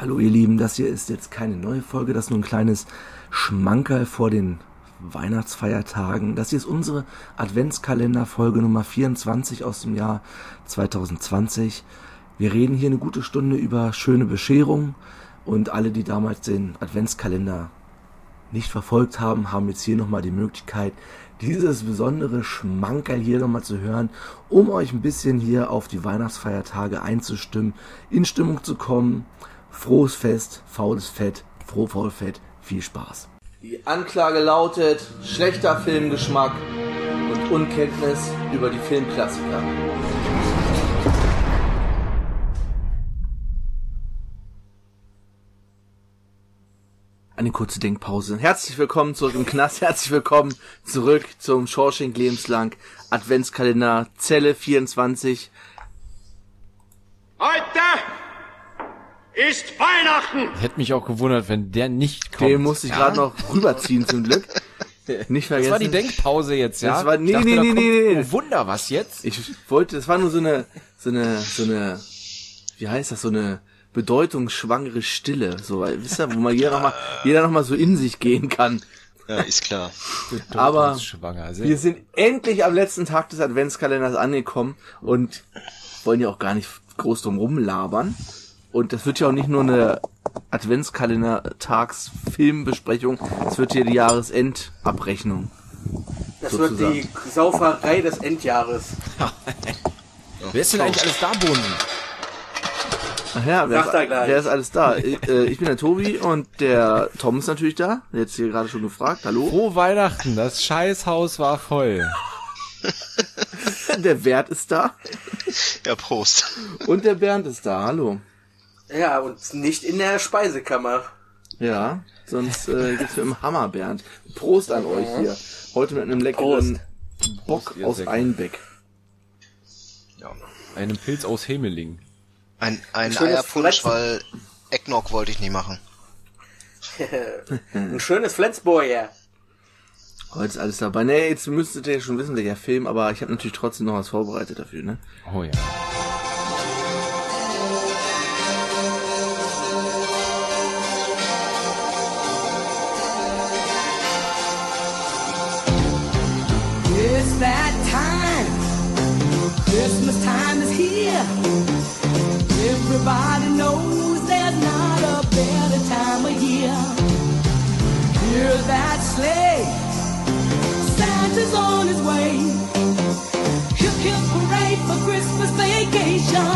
Hallo ihr Lieben, das hier ist jetzt keine neue Folge, das ist nur ein kleines Schmankerl vor den Weihnachtsfeiertagen. Das hier ist unsere Adventskalender-Folge Nummer 24 aus dem Jahr 2020. Wir reden hier eine gute Stunde über schöne Bescherung und alle, die damals den Adventskalender nicht verfolgt haben, haben jetzt hier nochmal die Möglichkeit, dieses besondere Schmankerl hier nochmal zu hören, um euch ein bisschen hier auf die Weihnachtsfeiertage einzustimmen, in Stimmung zu kommen. Frohes Fest, faules Fett, froh faul Fett, viel Spaß. Die Anklage lautet schlechter Filmgeschmack und Unkenntnis über die Filmklassiker. Eine kurze Denkpause. Herzlich willkommen zurück im Knast. Herzlich willkommen zurück zum Shawshank Lebenslang Adventskalender Zelle 24. Heute ist Weihnachten. Hätte mich auch gewundert, wenn der nicht kommt. Den musste ich gerade noch rüberziehen zum Glück. Nicht vergessen. Das war die Denkpause jetzt, ja? Das war- nee, dachte, nee, nee, nee, nee. Oh, Wunder, was jetzt? Ich wollte, das war nur so eine, so eine, so eine, wie heißt das, so eine bedeutungsschwangere Stille, so, weil, wisst ihr, wo man jeder nochmal, jeder noch mal so in sich gehen kann. Ja, ist klar. Aber schwanger. wir sind endlich am letzten Tag des Adventskalenders angekommen und wollen ja auch gar nicht groß drum rumlabern. Und das wird ja auch nicht nur eine Adventskalender-Tags-Filmbesprechung, es wird hier die Jahresendabrechnung. Das sozusagen. wird die Sauferei des Endjahres. Wer ist denn eigentlich alles da, Bunden? Ach ja, wer er ist, gleich. wer ist alles da? Ich, äh, ich bin der Tobi und der Tom ist natürlich da. Jetzt hier gerade schon gefragt. Hallo. Frohe Weihnachten, das Scheißhaus war voll. Der Wert ist da Ja, Prost. und der Bernd ist da. Hallo. Ja, und nicht in der Speisekammer. Ja, sonst äh, gibt's mit dem Hammer, Bernd. Prost an euch hier. Heute mit einem leckeren Bock Prost, aus Säcke. Einbeck. Einem Pilz aus Hemeling. Ein, ein Schönes Eierpunsch, weil Eggnog wollte ich nicht machen. Ein schönes Flensburger. Heute ist alles dabei. Nee, jetzt müsstet ihr ja schon wissen, welcher Film, aber ich habe natürlich trotzdem noch was vorbereitet dafür, ne? Oh ja. Everybody knows there's not a better time of year. Hear that sleigh. Santa's on his way. Hip hip parade for Christmas vacation.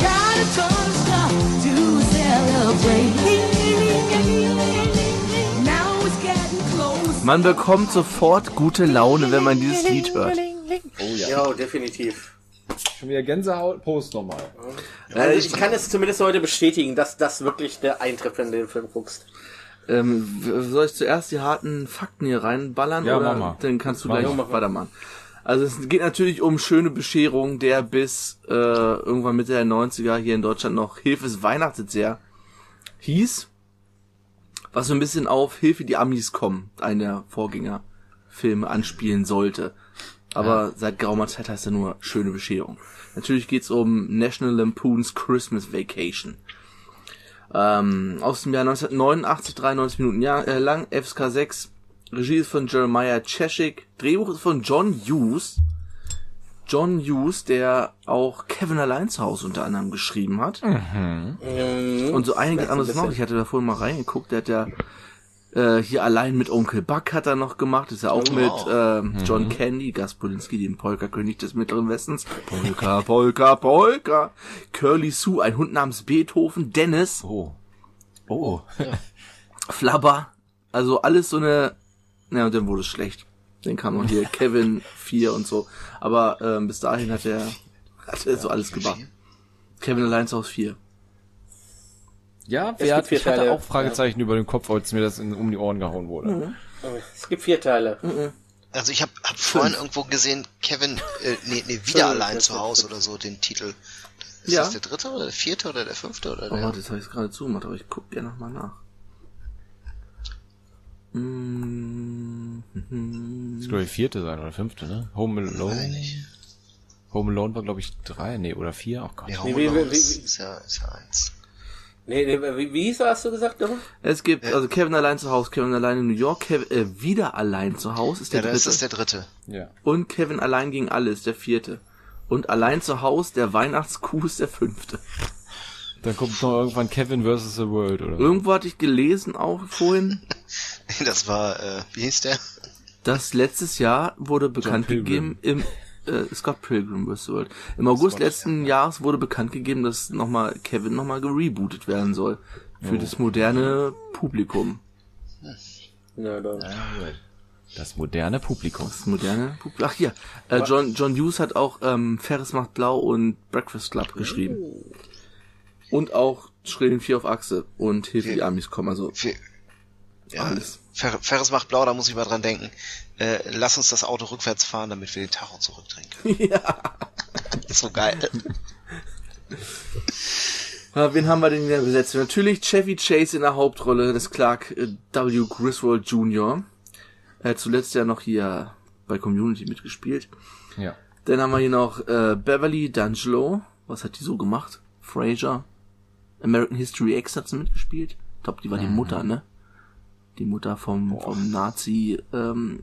Got a ton of stuff to celebrate. Man bekommt sofort gute Laune, wenn man dieses Lied hört. Ja, definitiv. Schon wieder Gänsehaut. Post nochmal. Also ich kann es zumindest heute bestätigen, dass das wirklich der eintrifft, wenn du den Film guckst. Ähm, soll ich zuerst die harten Fakten hier reinballern? Ja, oder mach mal. Dann kannst du Mach gleich weitermachen. Also es geht natürlich um schöne Bescherung, der bis äh, irgendwann Mitte der 90er hier in Deutschland noch Hilfes Weihnachtsjahr hieß. Was so ein bisschen auf Hilfe die Amis kommen, einer der Vorgängerfilme anspielen sollte. Aber seit geraumer Zeit heißt er nur schöne Bescherung. Natürlich geht's um National Lampoon's Christmas Vacation. Ähm, aus dem Jahr 1989, 93 Minuten ja, äh, lang, FSK 6. Regie ist von Jeremiah Cheshik. Drehbuch ist von John Hughes. John Hughes, der auch Kevin allein zu Hause unter anderem geschrieben hat. Und so einiges anderes noch. Ich hatte da vorhin mal reingeguckt. Der hat ja äh, hier allein mit Onkel Buck hat er noch gemacht. Ist ja auch Oh, mit wow. ähm, John Candy, Gus Polinski, dem Polka-König des Mittleren Westens. Polka, Polka, Polka. Curly Sue, ein Hund namens Beethoven. Dennis. Oh. Oh. Flabber. Also alles so eine. Na, und dann wurde es schlecht. Dann kam noch hier Kevin 4 und so. Aber ähm, bis dahin hat er hat er so alles gemacht. Kevin allein zu Hause 4. Ja, Es wer gibt hat, vier ich hatte Teile. auch Fragezeichen über den Kopf, als mir das in, um die Ohren gehauen wurde. Es gibt vier Teile. Also ich habe hab vorhin irgendwo gesehen, Kevin, äh, nee, nee, wieder allein ja, zu Hause oder so, den Titel. Ist Ja. das der dritte oder der vierte oder der fünfte oder Oh, der? warte, das habe ich gerade zugemacht, aber ich guck gerne nochmal nach. Mm, Das glaube ich vierte sein oder fünfte, ne? Home Alone. Home Alone war, glaube ich, drei, nee, oder vier. Oh Gott. Nee, Nee, Home wie- Alone wie- ist, wie- ist ja, ist ja eins. Nee, nee, wie, wie hieß er, hast du gesagt, nochmal? Es gibt also Kevin allein zu Hause, Kevin allein in New York, Kevin äh, wieder allein zu Hause ist der Ja, das dritte ist der dritte. Ja. und Kevin allein gegen alles der vierte und allein zu Hause der Weihnachtskuh ist der fünfte. Dann kommt noch irgendwann Kevin vs. the World, oder? Irgendwo hatte ich gelesen auch vorhin, Das war, äh, wie hieß der? dass letztes Jahr wurde bekannt gegeben im äh, Scott Pilgrim vs. World. Im August letzten Jahres wurde bekannt gegeben, dass nochmal Kevin nochmal gerebootet werden soll für das moderne Publikum. Ja, dann. Das moderne Publikum. Das moderne Publikum. Ach hier, äh, John John Hughes hat auch ähm, Ferris macht blau und Breakfast Club geschrieben. Und auch Schrillen 4 auf Achse und Hilfe die Amis kommen. Also Für, ja, Alles. Fer Ferris macht blau, da muss ich mal dran denken. Äh, lass uns das Auto rückwärts fahren, damit wir den Tacho zurückdrehen können. ja. Ist so geil. Ja, wen haben wir denn in der Besetzung? Natürlich Chevy Chase in der Hauptrolle des Clark äh, W. Griswold Jr. Er hat zuletzt ja noch hier bei Community mitgespielt. Ja. Dann haben wir hier noch äh, Beverly D'Angelo. Was hat die so gemacht? Fraser. American History X hat sie mitgespielt. Ich glaube, die war die Mutter, ne? Die Mutter vom, vom Nazi, ähm,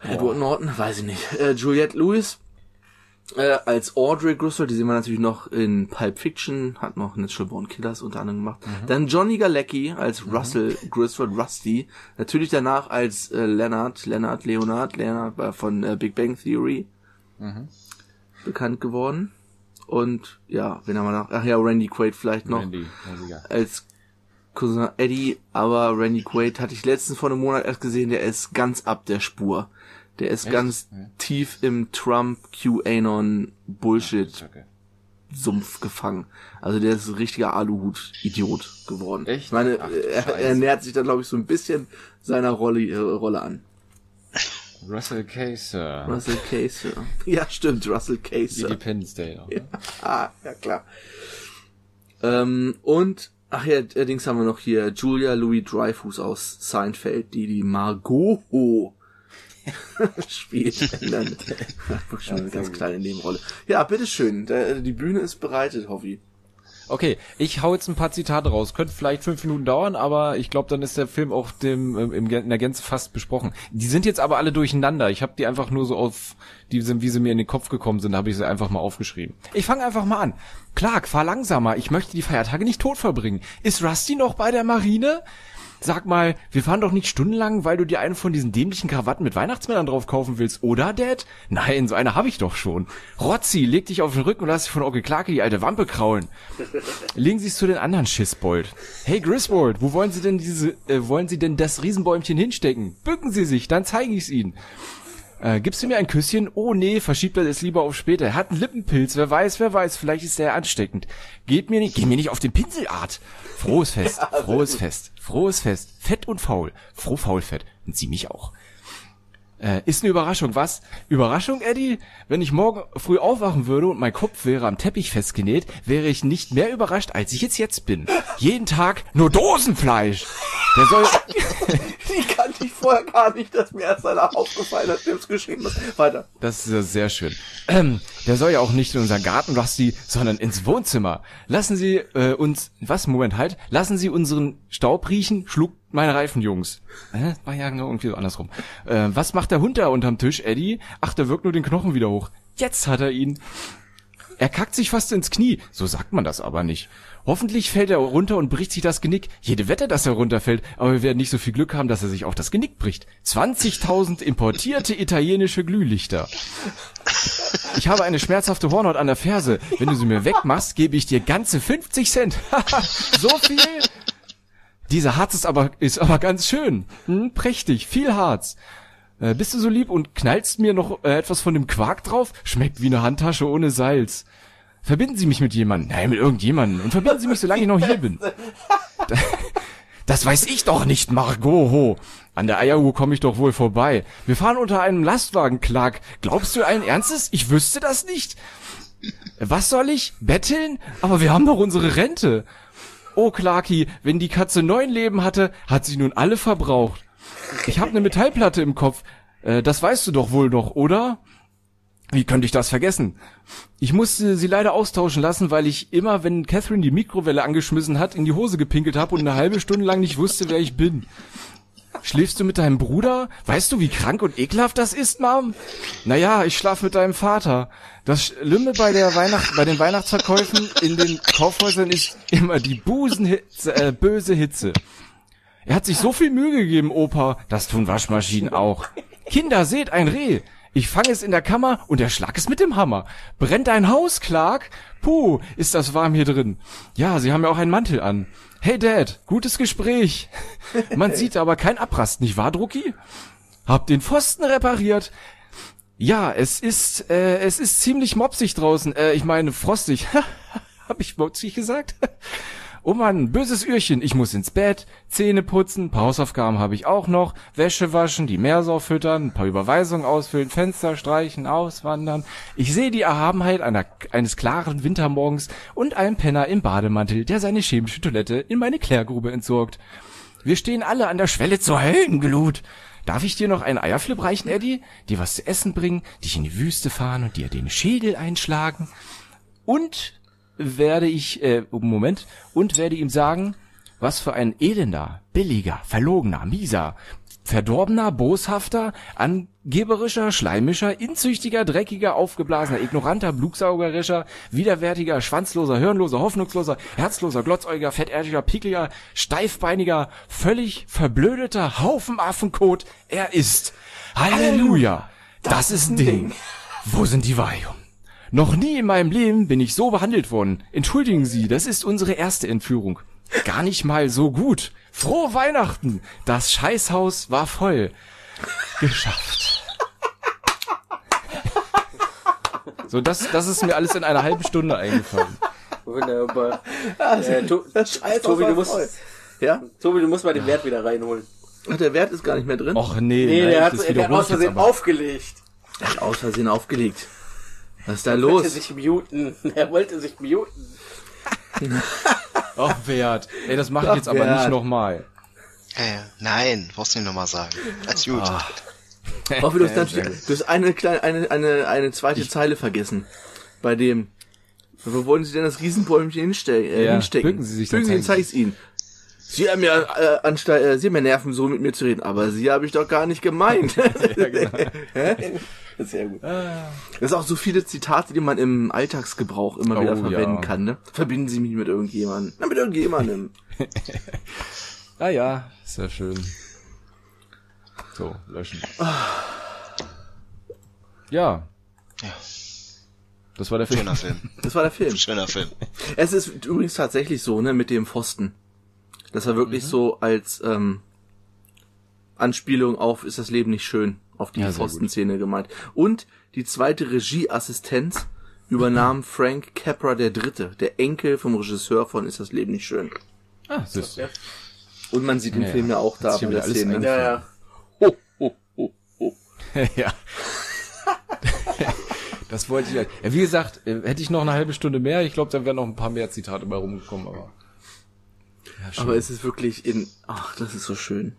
Edward Norton, weiß ich nicht. Äh, Juliette Lewis äh, als Audrey Griswold, die sehen wir natürlich noch in Pulp Fiction, hat noch Natural Born Killers unter anderem gemacht. Dann Johnny Galecki als Russell Griswold, Rusty. Natürlich danach als äh, Leonard, Leonard, Leonard, Leonard war von äh, Big Bang Theory bekannt geworden. Und ja, wen haben wir noch? Ach ja, Randy Quaid vielleicht noch Randy, Musiker. als Cousin Eddie, aber Randy Quaid hatte ich letztens vor einem Monat erst gesehen, der ist ganz ab der Spur. Der ist ganz Ja. tief im Trump QAnon Bullshit. Sumpf gefangen. Also der ist ein richtiger Aluhut-Idiot geworden. Echt? Ich meine, Ach, er, Scheiße. er nähert sich da glaube ich so ein bisschen seiner Rolle, äh, Rolle an. Russell Case, äh, Russell Case. Ja, stimmt, Russell Case. Independence Day. Auch, ne? Ah, ja klar. Ähm, und, ach ja, allerdings haben wir noch hier Julia Louis Dreyfus aus Seinfeld, die die Margot spielt. Dann, schon eine ganz kleine Nebenrolle. Ja, bitteschön, die Bühne ist bereitet, Hoffi. Okay, ich hau jetzt ein paar Zitate raus. Könnte vielleicht fünf Minuten dauern, aber ich glaube, dann ist der Film auch dem, ähm, im, in der Gänze fast besprochen. Die sind jetzt aber alle durcheinander. Ich habe die einfach nur so auf, die sind, wie sie mir in den Kopf gekommen sind, habe ich sie einfach mal aufgeschrieben. Ich fange einfach mal an. Clark, fahr langsamer. Ich möchte die Feiertage nicht tot verbringen. Ist Rusty noch bei der Marine? Sag mal, wir fahren doch nicht stundenlang, weil du dir eine von diesen dämlichen Krawatten mit Weihnachtsmännern drauf kaufen willst, oder, Dad? Nein, so eine habe ich doch schon. Rotzi, leg dich auf den Rücken und lass dich von Onkel Clarke die alte Wampe kraulen. Legen Sie es zu den anderen Schissbold. Hey Griswold, wo wollen Sie denn diese, äh, wollen Sie denn das Riesenbäumchen hinstecken? Bücken Sie sich, dann zeige ich's Ihnen. Äh, gibst du mir ein Küsschen? Oh nee, verschiebt er es lieber auf später. Er hat einen Lippenpilz, wer weiß, wer weiß, vielleicht ist er ansteckend. Geht mir nicht, geh mir nicht auf den Pinselart. Frohes Fest, frohes Fest, frohes Fest, fett und faul, froh faulfett. Und sie mich auch. Äh, ist eine Überraschung, was? Überraschung, Eddie? Wenn ich morgen früh aufwachen würde und mein Kopf wäre am Teppich festgenäht, wäre ich nicht mehr überrascht, als ich jetzt jetzt bin. Jeden Tag nur Dosenfleisch. Der soll, Die kannte ich vorher gar nicht, dass mir erst einer aufgefallen hat, der es geschrieben hat. Weiter. Das ist ja sehr schön. Ähm, der soll ja auch nicht in unseren Garten, Rusty, sondern ins Wohnzimmer. Lassen Sie äh, uns, was, Moment, halt, lassen Sie unseren Staub riechen, schlug meine Reifen. Äh, war ja genau irgendwie so andersrum. Äh, was macht der Hund da unterm Tisch, Eddie? Ach, der wirkt nur den Knochen wieder hoch. Jetzt hat er ihn. Er kackt sich fast ins Knie. So sagt man das aber nicht. Hoffentlich fällt er runter und bricht sich das Genick. Jede Wette, dass er runterfällt, aber wir werden nicht so viel Glück haben, dass er sich auch das Genick bricht. 20.000 importierte italienische Glühlichter. Ich habe eine schmerzhafte Hornhaut an der Ferse. Wenn du sie mir wegmachst, gebe ich dir ganze 50 Cent. so viel? Dieser Harz ist aber, ist aber ganz schön. Hm, prächtig, viel Harz. Äh, bist du so lieb und knallst mir noch äh, etwas von dem Quark drauf? Schmeckt wie eine Handtasche ohne Salz. Verbinden Sie mich mit jemandem. Nein, mit irgendjemandem. Und verbinden Sie mich, solange ich noch hier bin. Das weiß ich doch nicht, Margot. An der Eieruhr komme ich doch wohl vorbei. Wir fahren unter einem Lastwagen, Clark. Glaubst du allen Ernstes? Ich wüsste das nicht. Was soll ich? Betteln? Aber wir haben doch unsere Rente. Oh, Clarky, wenn die Katze neun Leben hatte, hat sie nun alle verbraucht. Ich habe eine Metallplatte im Kopf. Äh, das weißt du doch wohl noch, oder? Wie könnte ich das vergessen? Ich musste sie leider austauschen lassen, weil ich immer, wenn Catherine die Mikrowelle angeschmissen hat, in die Hose gepinkelt habe und eine halbe Stunde lang nicht wusste, wer ich bin. Schläfst du mit deinem Bruder? Weißt du, wie krank und ekelhaft das ist, Mom? Naja, ich schlaf mit deinem Vater. Das Schlimme bei der Weihnacht, bei den Weihnachtsverkäufen in den Kaufhäusern ist immer die Busenhitze, äh, böse Hitze. Er hat sich so viel Mühe gegeben, Opa. Das tun Waschmaschinen auch. Kinder, seht ein Reh. Ich fange es in der Kammer und erschlag es mit dem Hammer. Brennt dein Haus, Clark? Puh, ist das warm hier drin. Ja, Sie haben ja auch einen Mantel an. Hey Dad, gutes Gespräch. Man sieht aber kein Abrast, nicht wahr, Drucki? Hab den Pfosten repariert. Ja, es ist, äh, es ist ziemlich mopsig draußen. Äh, ich meine, frostig. Hab ich mopsig gesagt? Oh Mann, böses Öhrchen, ich muss ins Bett, Zähne putzen, paar Hausaufgaben habe ich auch noch, Wäsche waschen, die Meersau füttern, ein paar Überweisungen ausfüllen, Fenster streichen, auswandern. Ich sehe die Erhabenheit einer, eines klaren Wintermorgens und einen Penner im Bademantel, der seine chemische Toilette in meine Klärgrube entsorgt. Wir stehen alle an der Schwelle zur Höllenglut. Darf ich dir noch einen Eierflip reichen, Eddie? Dir was zu essen bringen, dich in die Wüste fahren und dir den Schädel einschlagen? Und werde ich, äh, Moment, und werde ihm sagen, was für ein elender, billiger, verlogener, mieser, verdorbener, boshafter, angeberischer, schleimischer, inzüchtiger, dreckiger, aufgeblasener, ignoranter, blutsaugerischer, widerwärtiger, schwanzloser, hirnloser, hoffnungsloser, herzloser, glotzäugiger, fettärtiger, pickliger, steifbeiniger, völlig verblödeter Haufen Affenkot er ist. Halleluja! Das, ist ein Ding. Wo sind die Valium? Noch nie in meinem Leben bin ich so behandelt worden. Entschuldigen Sie, das ist unsere erste Entführung. Gar nicht mal so gut. Frohe Weihnachten! Das Scheißhaus war voll. Geschafft. So, das, das ist mir alles in einer halben Stunde eingefallen. Wunderbar. Äh, to Das Scheiß Tobi, du musst, Ja? Tobi, du musst mal den Wert wieder reinholen. Ach, der Wert ist gar nicht mehr drin. Och nee, Nee, nein, der hat, der hat aus Versehen aufgelegt. Er hat aus Versehen aufgelegt. Was ist da Er wollte los? sich muten. Er wollte sich muten. Ach, Wert. Ey, das mache ich jetzt aber Wert. nicht nochmal. Ja, ja. Nein, brauchst du nicht nochmal sagen. Alles gut. Hoffe, du hast natürlich, du hast eine kleine, eine, eine, eine zweite Zeile vergessen. Bei dem, wo wollen Sie denn das Riesenbäumchen hinstellen, äh, Ja, hinstecken? bücken Sie sich, Bücken dann Sie, zeig ich's Ihnen. Sie haben ja, äh, anstatt, äh, Sie haben ja Nerven, so mit mir zu reden, aber Sie habe ich doch gar nicht gemeint. Hä? Sehr gut. Das ist auch so viele Zitate, die man im Alltagsgebrauch immer wieder Oh, verwenden ja. kann, ne? Verbinden Sie mich mit irgendjemandem. Na, mit irgendjemandem. Ah ja, ja schön. So, löschen. Ja. Ja. Das war der Film. Schöner Film. Das war der Film. Schöner Film. Es ist übrigens tatsächlich so, ne, mit dem Pfosten. Das war Mhm. wirklich so als ähm, Anspielung auf ist das Leben nicht schön, auf die Ja, Pfostenszene gemeint. Und die zweite Regieassistenz übernahm Frank Capra der Dritte, der Enkel vom Regisseur von Ist das Leben nicht schön. Ah, siehst du. Und man sieht den Ja, Film ja auch da bei wieder der Szene. Ja, ja. Ho, ho, ho, ho. ja. Das wollte ich. Ja, wie gesagt, äh, hätte ich noch eine halbe Stunde mehr, ich glaube, da wären noch ein paar mehr Zitate bei rumgekommen, aber. Ja. Aber es ist wirklich in, ach, das ist so schön.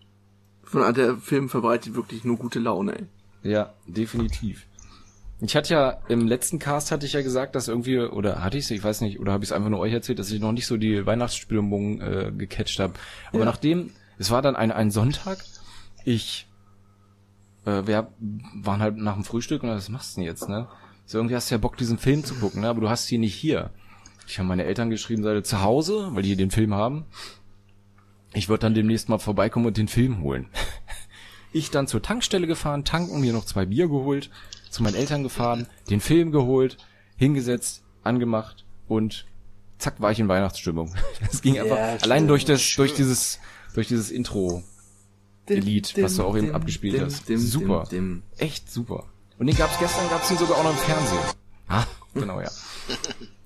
Von der Film verbreitet wirklich nur gute Laune, ey. Ja, definitiv. Ich hatte ja im letzten Cast hatte ich ja gesagt, dass irgendwie oder hatte ich es, ich weiß nicht, oder habe ich es einfach nur euch erzählt, dass ich noch nicht so die Weihnachtsstimmung äh, gecatcht habe. Aber Ja. nachdem es war dann ein ein Sonntag, ich äh, wir waren halt nach dem Frühstück und was machst du denn jetzt, ne? So irgendwie hast du ja Bock diesen Film zu gucken, ne? Aber du hast ihn nicht hier. Ich habe meine Eltern geschrieben, seid ihr zu Hause, weil die hier den Film haben. Ich würde dann demnächst mal vorbeikommen und den Film holen. Ich dann zur Tankstelle gefahren, tanken, mir noch zwei Bier geholt, zu meinen Eltern gefahren, den Film geholt, hingesetzt, angemacht und zack war ich in Weihnachtsstimmung. Es ging einfach allein durch das, durch dieses, durch dieses Intro. Lied, was du auch eben abgespielt hast. Super. dim. Echt super. Und den gab's gestern, gab's ihn sogar auch noch im Fernsehen. Ah, genau, ja.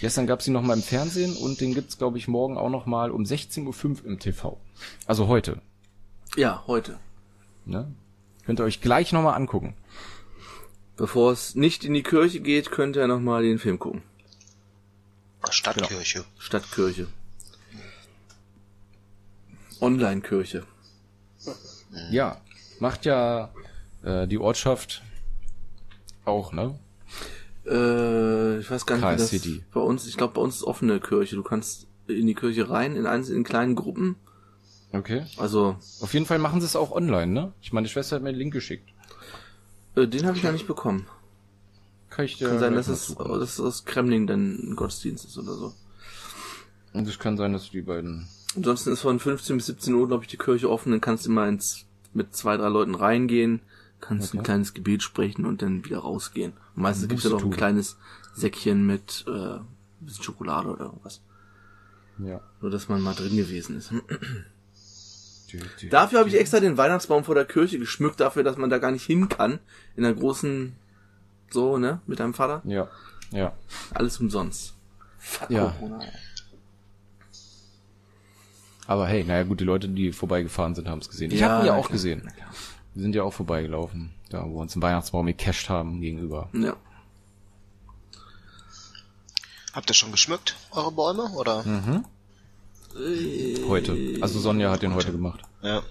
Gestern gab's ihn noch mal im Fernsehen und den gibt's, glaube ich, morgen auch noch mal um 16.05 Uhr im TV. Also heute. Ja, heute. Ne? Könnt ihr euch gleich noch mal angucken. Bevor es nicht in die Kirche geht, könnt ihr nochmal den Film gucken. Stadtkirche. Stadtkirche. Online-Kirche. Ja, macht ja äh, die Ortschaft Auch, ne? Äh, ich weiß gar nicht, wie das bei uns, ich glaube, bei uns ist offene Kirche. Du kannst in die Kirche rein, in einzelnen in kleinen Gruppen. Okay. Also, Auf jeden Fall machen sie es auch online, ne? Ich meine, die Schwester hat mir einen Link geschickt. äh, den habe ich noch nicht bekommen. Kann ich dir Kann sein, dass es, dass es aus Kremling dann ein Gottesdienst ist oder so. Und es kann sein, dass die beiden. Ansonsten ist von 15 bis 17 Uhr, glaube ich, die Kirche offen. Dann kannst du immer ins, mit zwei, drei Leuten reingehen, kannst ein Okay. kleines Gebet sprechen und dann wieder rausgehen. Und meistens gibt's ja noch ein kleines Säckchen mit äh, ein bisschen Schokolade oder irgendwas. Ja. Nur, dass man mal drin gewesen ist. Dafür habe ich extra den Weihnachtsbaum vor der Kirche geschmückt, dafür, dass man da gar nicht hin kann. In der großen, so, ne, mit deinem Vater. Ja. Ja. Alles umsonst. Fuck Ja. Corona. Aber hey, naja gut, die Leute, die vorbeigefahren sind, haben es gesehen. Ich Ja, habe ihn ja auch klar, gesehen. Wir sind ja auch vorbeigelaufen, da wo wir uns einen Weihnachtsbaum gecached haben gegenüber. Ja. Habt ihr schon geschmückt, eure Bäume? Oder? Hm. Heute. Also Sonja hat den heute gemacht. Ja.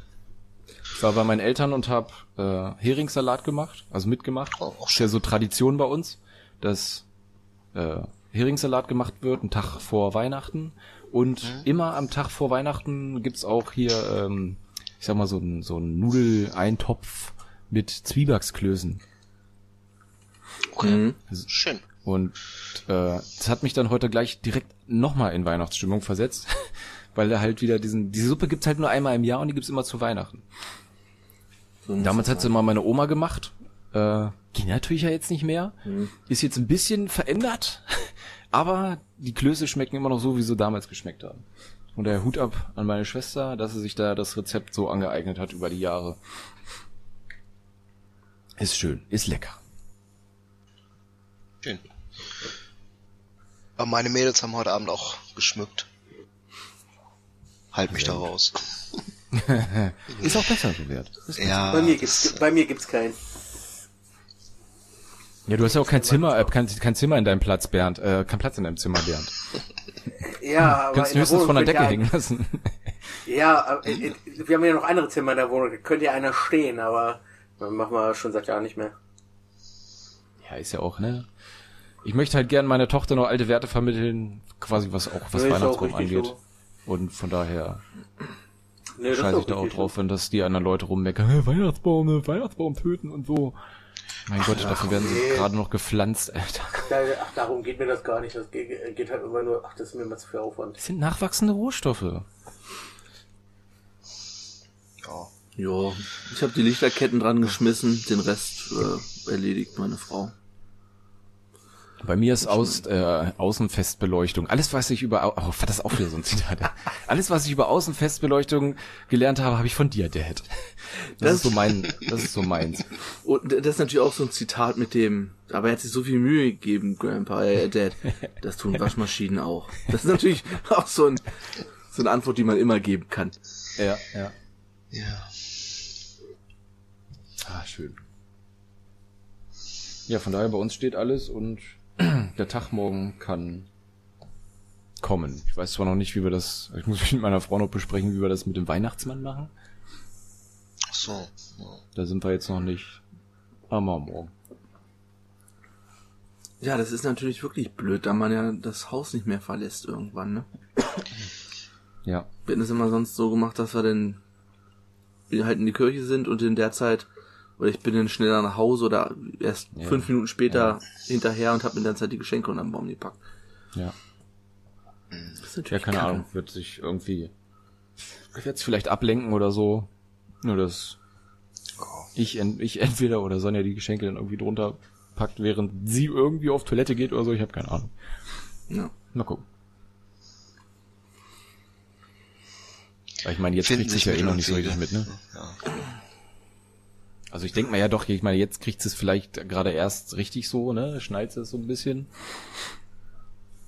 Ich war bei meinen Eltern und habe äh, Heringssalat gemacht, also mitgemacht. Oh, auch ist ja so Tradition bei uns, dass äh, Heringssalat gemacht wird, einen Tag vor Weihnachten. Und immer am Tag vor Weihnachten gibt's auch hier, ähm, ich sag mal, so ein so ein Nudeleintopf mit Zwiebacksklößen. Okay. Mhm. Schön. Und äh, das hat mich dann heute gleich direkt nochmal in Weihnachtsstimmung versetzt, weil er halt wieder diesen, diese Suppe gibt's halt nur einmal im Jahr und die gibt's immer zu Weihnachten. So Damals sie mal meine Oma gemacht. Äh, ging natürlich ja jetzt nicht mehr. Ist jetzt ein bisschen verändert, aber die Klöße schmecken immer noch so, wie sie damals geschmeckt haben. Und der Hut ab an meine Schwester, dass sie sich da das Rezept so angeeignet hat über die Jahre. Ist schön, ist lecker. Schön. Aber meine Mädels haben heute Abend auch geschmückt. Halt mich da raus. Ist auch besser so wert. Ja. Bei mir gibt's, bei mir gibt's keinen. Ja, du hast ja auch kein Zimmer, äh, kein, kein Zimmer in deinem Platz, Bernd. Äh, kein Platz in deinem Zimmer, Bernd. Ja, aber Kannst du höchstens von der Decke ja, hängen lassen. Ja, äh, äh, wir haben ja noch andere Zimmer in der Wohnung. Da könnte ja einer stehen, aber machen wir schon seit Jahren nicht mehr. Ja, ist ja auch, ne? Ich möchte halt gern meiner Tochter noch alte Werte vermitteln, quasi was auch was auch Weihnachtsbaum richtig angeht. so. Und von daher Nee, scheiße ich da auch drauf, wenn das die anderen Leute rummeckern, "Hä, Weihnachtsbaum, ne, Weihnachtsbaum töten und so. Mein Gott, dafür werden sie nee. gerade noch gepflanzt, Alter. ach, darum geht mir das gar nicht. Das geht, halt immer nur, ach, das ist mir mal zu viel Aufwand. Das sind nachwachsende Rohstoffe. Ja. Ja, ich habe die Lichterketten dran geschmissen, den Rest äh, erledigt meine Frau. Bei mir ist aus, äh, Außenfestbeleuchtung. Alles, was ich über, oh, das ist auch wieder so ein Zitat. Alles, was ich über Außenfestbeleuchtung gelernt habe, habe ich von dir, Dad. Das, Das- ist so mein, das ist so meins. Und das ist natürlich auch so ein Zitat mit dem, aber er hat sich so viel Mühe gegeben, Grandpa, äh, Dad. Das tun Waschmaschinen auch. Das ist natürlich auch so, ein, so eine Antwort, die man immer geben kann. Ja, ja. Ja. Ah, schön. Ja, von daher bei uns steht alles und der Tag morgen kann kommen. Ich weiß zwar noch nicht, wie wir das, ich muss mit meiner Frau noch besprechen, wie wir das mit dem Weihnachtsmann machen. Ach so. Ja. Da sind wir jetzt noch nicht. Aber morgen. Ja, das ist natürlich wirklich blöd, da man ja das Haus nicht mehr verlässt irgendwann, ne? Ja. Wir hätten es immer sonst so gemacht, dass wir dann wir halt in die Kirche sind und in der Zeit, oder ich bin dann schneller nach Hause oder erst Ja. fünf Minuten später hinterher und habe mir dann Zeit die Geschenke unter den Baum gepackt. Ja. Das ist Ja, natürlich keine kacke. Ahnung. Wird sich irgendwie, ich werde vielleicht ablenken oder so. Nur dass ich, en- ich entweder oder Sonja die Geschenke dann irgendwie drunter packt, während sie irgendwie auf Toilette geht oder so. Ich habe keine Ahnung. Ja. Mal gucken. Aber ich meine, jetzt Finden kriegt sich ja eh noch nicht so richtig mit, ne? Ja. Also ich denke mal ja doch, ich meine, jetzt kriegt sie es vielleicht gerade erst richtig so, ne? Schneit sie es so ein bisschen.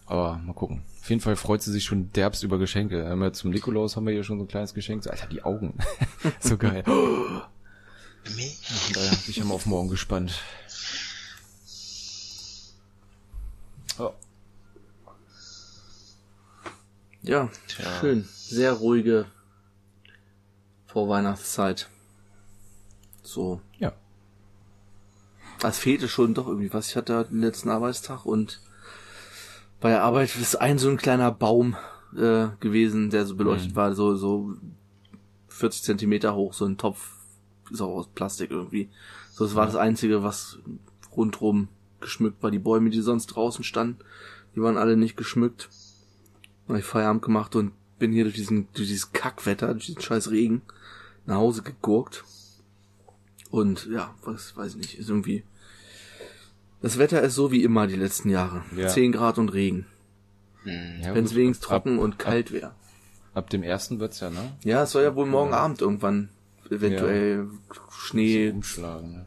Aber mal gucken. Auf jeden Fall freut sie sich schon derbst über Geschenke. Wir haben zum Nikolaus haben wir hier schon so ein kleines Geschenk. So, Alter, die Augen. so geil. Von daher bin ich ja mal auf morgen gespannt. Oh. Ja, Tja. schön. Sehr ruhige Vorweihnachtszeit. So. Ja. Es fehlte schon doch irgendwie was. Ich hatte den letzten Arbeitstag und bei der Arbeit ist ein so ein kleiner Baum äh, gewesen, der so beleuchtet war, so so 40 Zentimeter hoch, so ein Topf, ist auch aus Plastik irgendwie. So, das war das Einzige, was rundrum geschmückt war. Die Bäume, die sonst draußen standen, die waren alle nicht geschmückt. Dann hab ich Feierabend gemacht und bin hier durch diesen, durch dieses Kackwetter, durch diesen scheiß Regen nach Hause gegurkt. Und ja, was weiß ich nicht, ist irgendwie. Das Wetter ist so wie immer die letzten Jahre. Ja. 10 Grad und Regen. Ja, Wenn es wenigstens trocken ab, und kalt wäre. Ab dem ersten wird's ja, ne? Ja, es soll ja wohl morgen Abend irgendwann eventuell Schnee Umschlagen. Ne?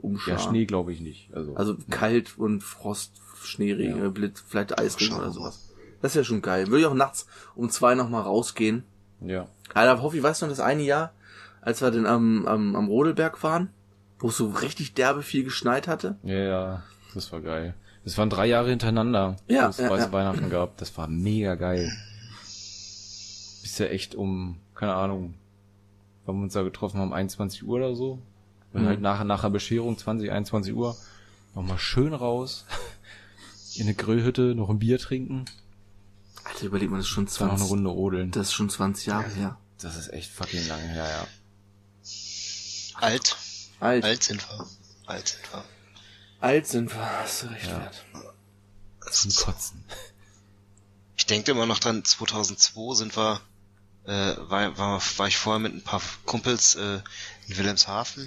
umschlagen. Ja, Schnee glaube ich nicht. Also, Also kalt und Frost, Schneeregen, Ja. Blitz, vielleicht Eisregen oder sowas. Das ist ja schon geil. Würde ich auch nachts um zwei nochmal rausgehen. ja. Alter, hoffe ich, weißt du noch, das eine Jahr, als wir denn am, am, am Rodelberg waren, wo es so richtig derbe viel geschneit hatte? Ja, ja, das war geil. Das waren drei Jahre hintereinander, Ja, wo es ja, weiße ja. Weihnachten gab. Das war mega geil. Bist ja echt um, keine Ahnung, wann wir uns da getroffen haben, 21 Uhr oder so. Und Mhm. halt nach, nach der Bescherung, 20, 21 Uhr, nochmal schön raus, in eine Grillhütte, noch ein Bier trinken, Alter, überleg mal, das ist schon dann noch eine 20, Runde rodeln. das ist schon 20 Jahre her. Das ist echt fucking lange her, ja. Alt. Alt. Alt, Alt sind wir. Alt sind wir. sind wir, hast du recht, Ja. Wert. Zum Kotzen. Ich denke immer noch dran, 2002 sind wir, äh, war, war, war ich vorher mit ein paar Kumpels äh, in Wilhelmshaven.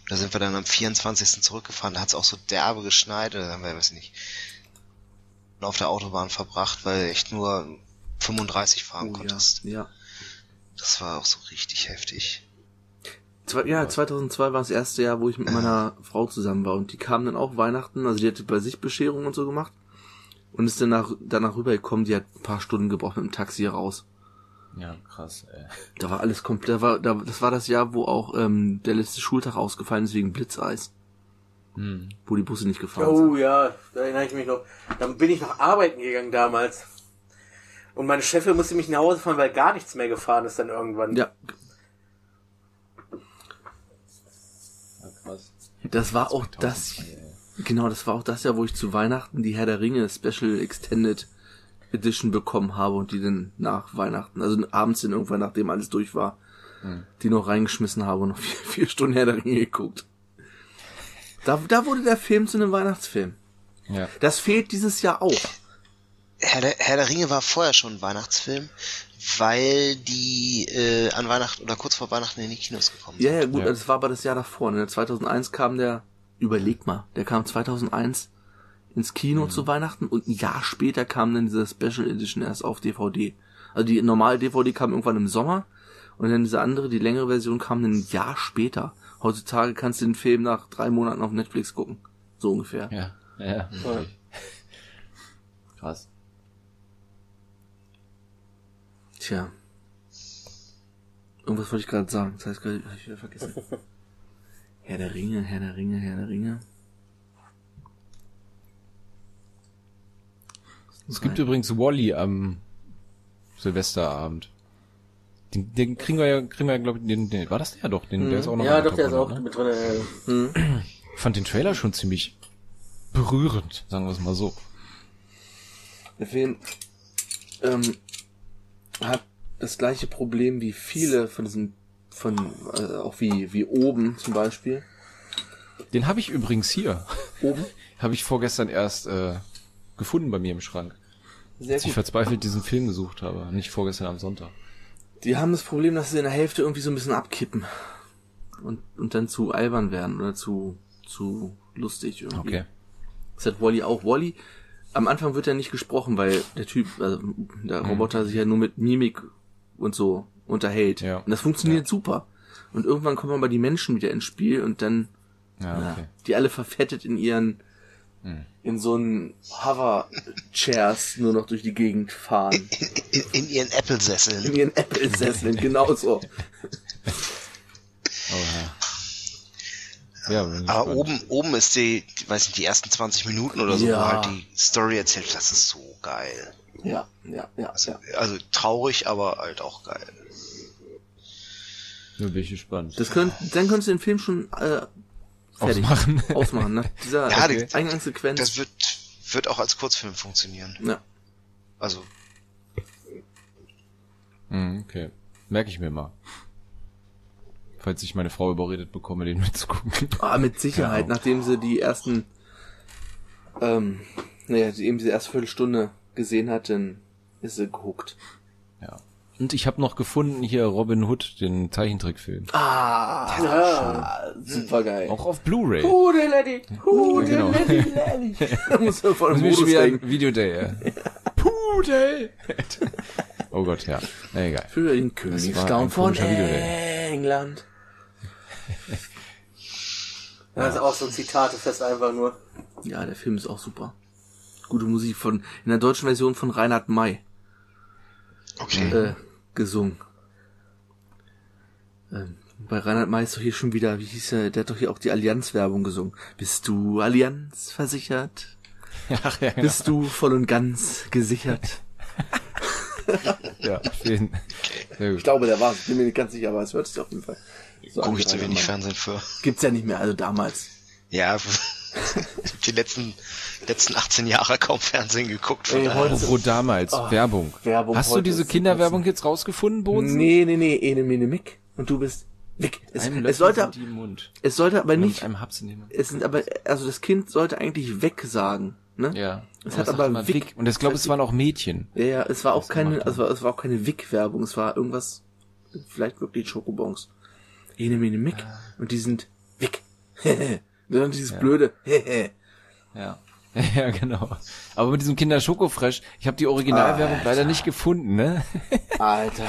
Und da sind wir dann am 24. zurückgefahren. Da hat es auch so derbe geschneit. Da haben wir, weiß nicht, auf der Autobahn verbracht, weil du echt nur 35 fahren Oh, konntest. ja. ja. Das war auch so richtig heftig. Zwei, ja, 2002 war das erste Jahr, wo ich mit meiner Frau zusammen war und die kam dann auch Weihnachten, also die hatte bei sich Bescherung und so gemacht und ist danach, danach rübergekommen, die hat ein paar Stunden gebraucht mit dem Taxi hier raus. Ja, krass, ey. Da war alles komplett, da war, da, das war das Jahr, wo auch ähm, der letzte Schultag ausgefallen ist wegen Blitzeis, Hm. wo die Busse nicht gefahren sind. Oh ja, da erinnere ich mich noch. Dann bin ich noch arbeiten gegangen damals. Und meine Chefin musste mich nach Hause fahren, weil gar nichts mehr gefahren ist dann irgendwann. Ja, krass. Das war auch das, genau, das war auch das Jahr, wo ich zu Weihnachten die Herr der Ringe Special Extended Edition bekommen habe und die dann nach Weihnachten, also abends dann irgendwann, nachdem alles durch war, die noch reingeschmissen habe und noch vier, vier Stunden Herr der Ringe geguckt. Da, da wurde der Film zu einem Weihnachtsfilm. Ja. Das fehlt dieses Jahr auch. Herr der, Herr der Ringe war vorher schon ein Weihnachtsfilm, weil die äh, an Weihnachten oder kurz vor Weihnachten in die Kinos gekommen sind. Ja, ja, gut, Ja. das war aber das Jahr davor. Ne? 2001 kam der, überleg mal, der kam 2001 ins Kino Mhm. zu Weihnachten und ein Jahr später kam dann diese Special Edition erst auf DVD. Also die normale DVD kam irgendwann im Sommer und dann diese andere, die längere Version kam dann ein Jahr später. Heutzutage kannst du den Film nach drei Monaten auf Netflix gucken. So ungefähr. Ja, ja. wirklich. Krass. Tja. Irgendwas wollte ich gerade sagen. Das heißt, gerade hab ich wieder vergessen. Herr der Ringe, Herr der Ringe, Herr der Ringe. Es gibt übrigens Wally am Silvesterabend. Den, den kriegen wir ja, kriegen wir ja, glaube ich, den, den, war das der doch? Den, der ist auch noch Ja, in doch, der ist auch 100, ne? mit drin. Äh, Ich fand den Trailer schon ziemlich berührend, sagen wir es mal so. Der Film ähm, hat das gleiche Problem wie viele von diesen, von äh, auch wie wie oben zum Beispiel. Den habe ich übrigens hier. Oben. Habe ich vorgestern erst äh, gefunden bei mir im Schrank. Sehr Als ich gut. verzweifelt diesen Film gesucht habe. Nicht vorgestern am Sonntag. Die haben das Problem, dass sie in der Hälfte irgendwie so ein bisschen abkippen und und dann zu albern werden oder zu zu lustig irgendwie. Okay. Das hat Wally auch. Wally, am Anfang wird er nicht gesprochen, weil der Typ, also der Roboter sich ja nur mit Mimik und so unterhält. Ja. Und das funktioniert super. Und irgendwann kommen aber die Menschen wieder ins Spiel und dann, Ja, ja, okay. die alle verfettet in ihren, in so einen Hover-Chairs nur noch durch die Gegend fahren. In, in ihren Apple-Sesseln. In ihren Apple-Sesseln, genauso. Ja, ich Aber oben, oben ist die, die, weiß nicht, die ersten 20 Minuten oder so, Ja. wo halt die Story erzählt, das ist so geil. Ja, ja, ja, ja. Also traurig, aber halt auch geil. Da bin ich gespannt. Das könnt, dann könntest du den Film schon äh, Fertig. Ausmachen. Ausmachen, ne? Dieser Ja, okay. die- Eingangssequenz. Das wird, wird auch als Kurzfilm funktionieren. ja. Also, Hm, okay. Merke ich mir mal. Falls ich meine Frau überredet bekomme, den mitzugucken. Ah, mit Sicherheit, Ja. nachdem sie die ersten, ähm, naja, eben diese erste Viertelstunde gesehen hat, dann ist sie gehuckt. Ja. Und ich habe noch gefunden hier Robin Hood, den Zeichentrickfilm. Ah, Ja. super geil. Auch auf Blu-ray. The lady? The Genau. lady? Da muss man voll schon wieder ein Video Day, ja. Puh Day. oh Gott, ja. Na, egal. Für den Königsclown von komischer England. Das ist auch so ein Zitatefest einfach nur. Ja, der Film ist auch super. Gute Musik von, in der deutschen Version von Reinhard May, okay. äh, gesungen. Ähm, bei Reinhard May ist doch hier schon wieder, wie hieß er, der hat doch hier auch die Allianz-Werbung gesungen. Bist du Allianz versichert? Ach, ja, genau. Bist du voll und ganz gesichert? ja, schön. Sehr gut. Ich glaube, der war es. Bin mir nicht ganz sicher, aber es hört sich auf jeden Fall. So Guck an, ich zu wenig. Fernsehen für. Gibt's ja nicht mehr, also damals. Ja, die letzten, letzten 18 Jahre kaum Fernsehen geguckt. Von Ey, heute- Apropos damals, Werbung. Werbung Hast du diese Kinderwerbung jetzt rausgefunden, Boden? Nee, nee, nee, ene, mene, mick. Und du bist weg. Es, es sollte, sind die im Mund. es sollte aber nicht, Mit einem Haps in den Mund. es sind aber, also das Kind sollte eigentlich weg sagen, ne? Ja. Es hat aber man Wick. Und ich glaube, es waren auch Mädchen. Ja, ja, es war auch keine, also es war auch keine Wick-Werbung, es war irgendwas, vielleicht wirklich Schokobons. Ene, mene, mick. Und die sind Wick. Und dann dieses blöde, Ja. Ja, genau. Aber mit diesem Kinder Schokofresh, ich habe die Originalwerbung leider nicht gefunden, ne? Alter.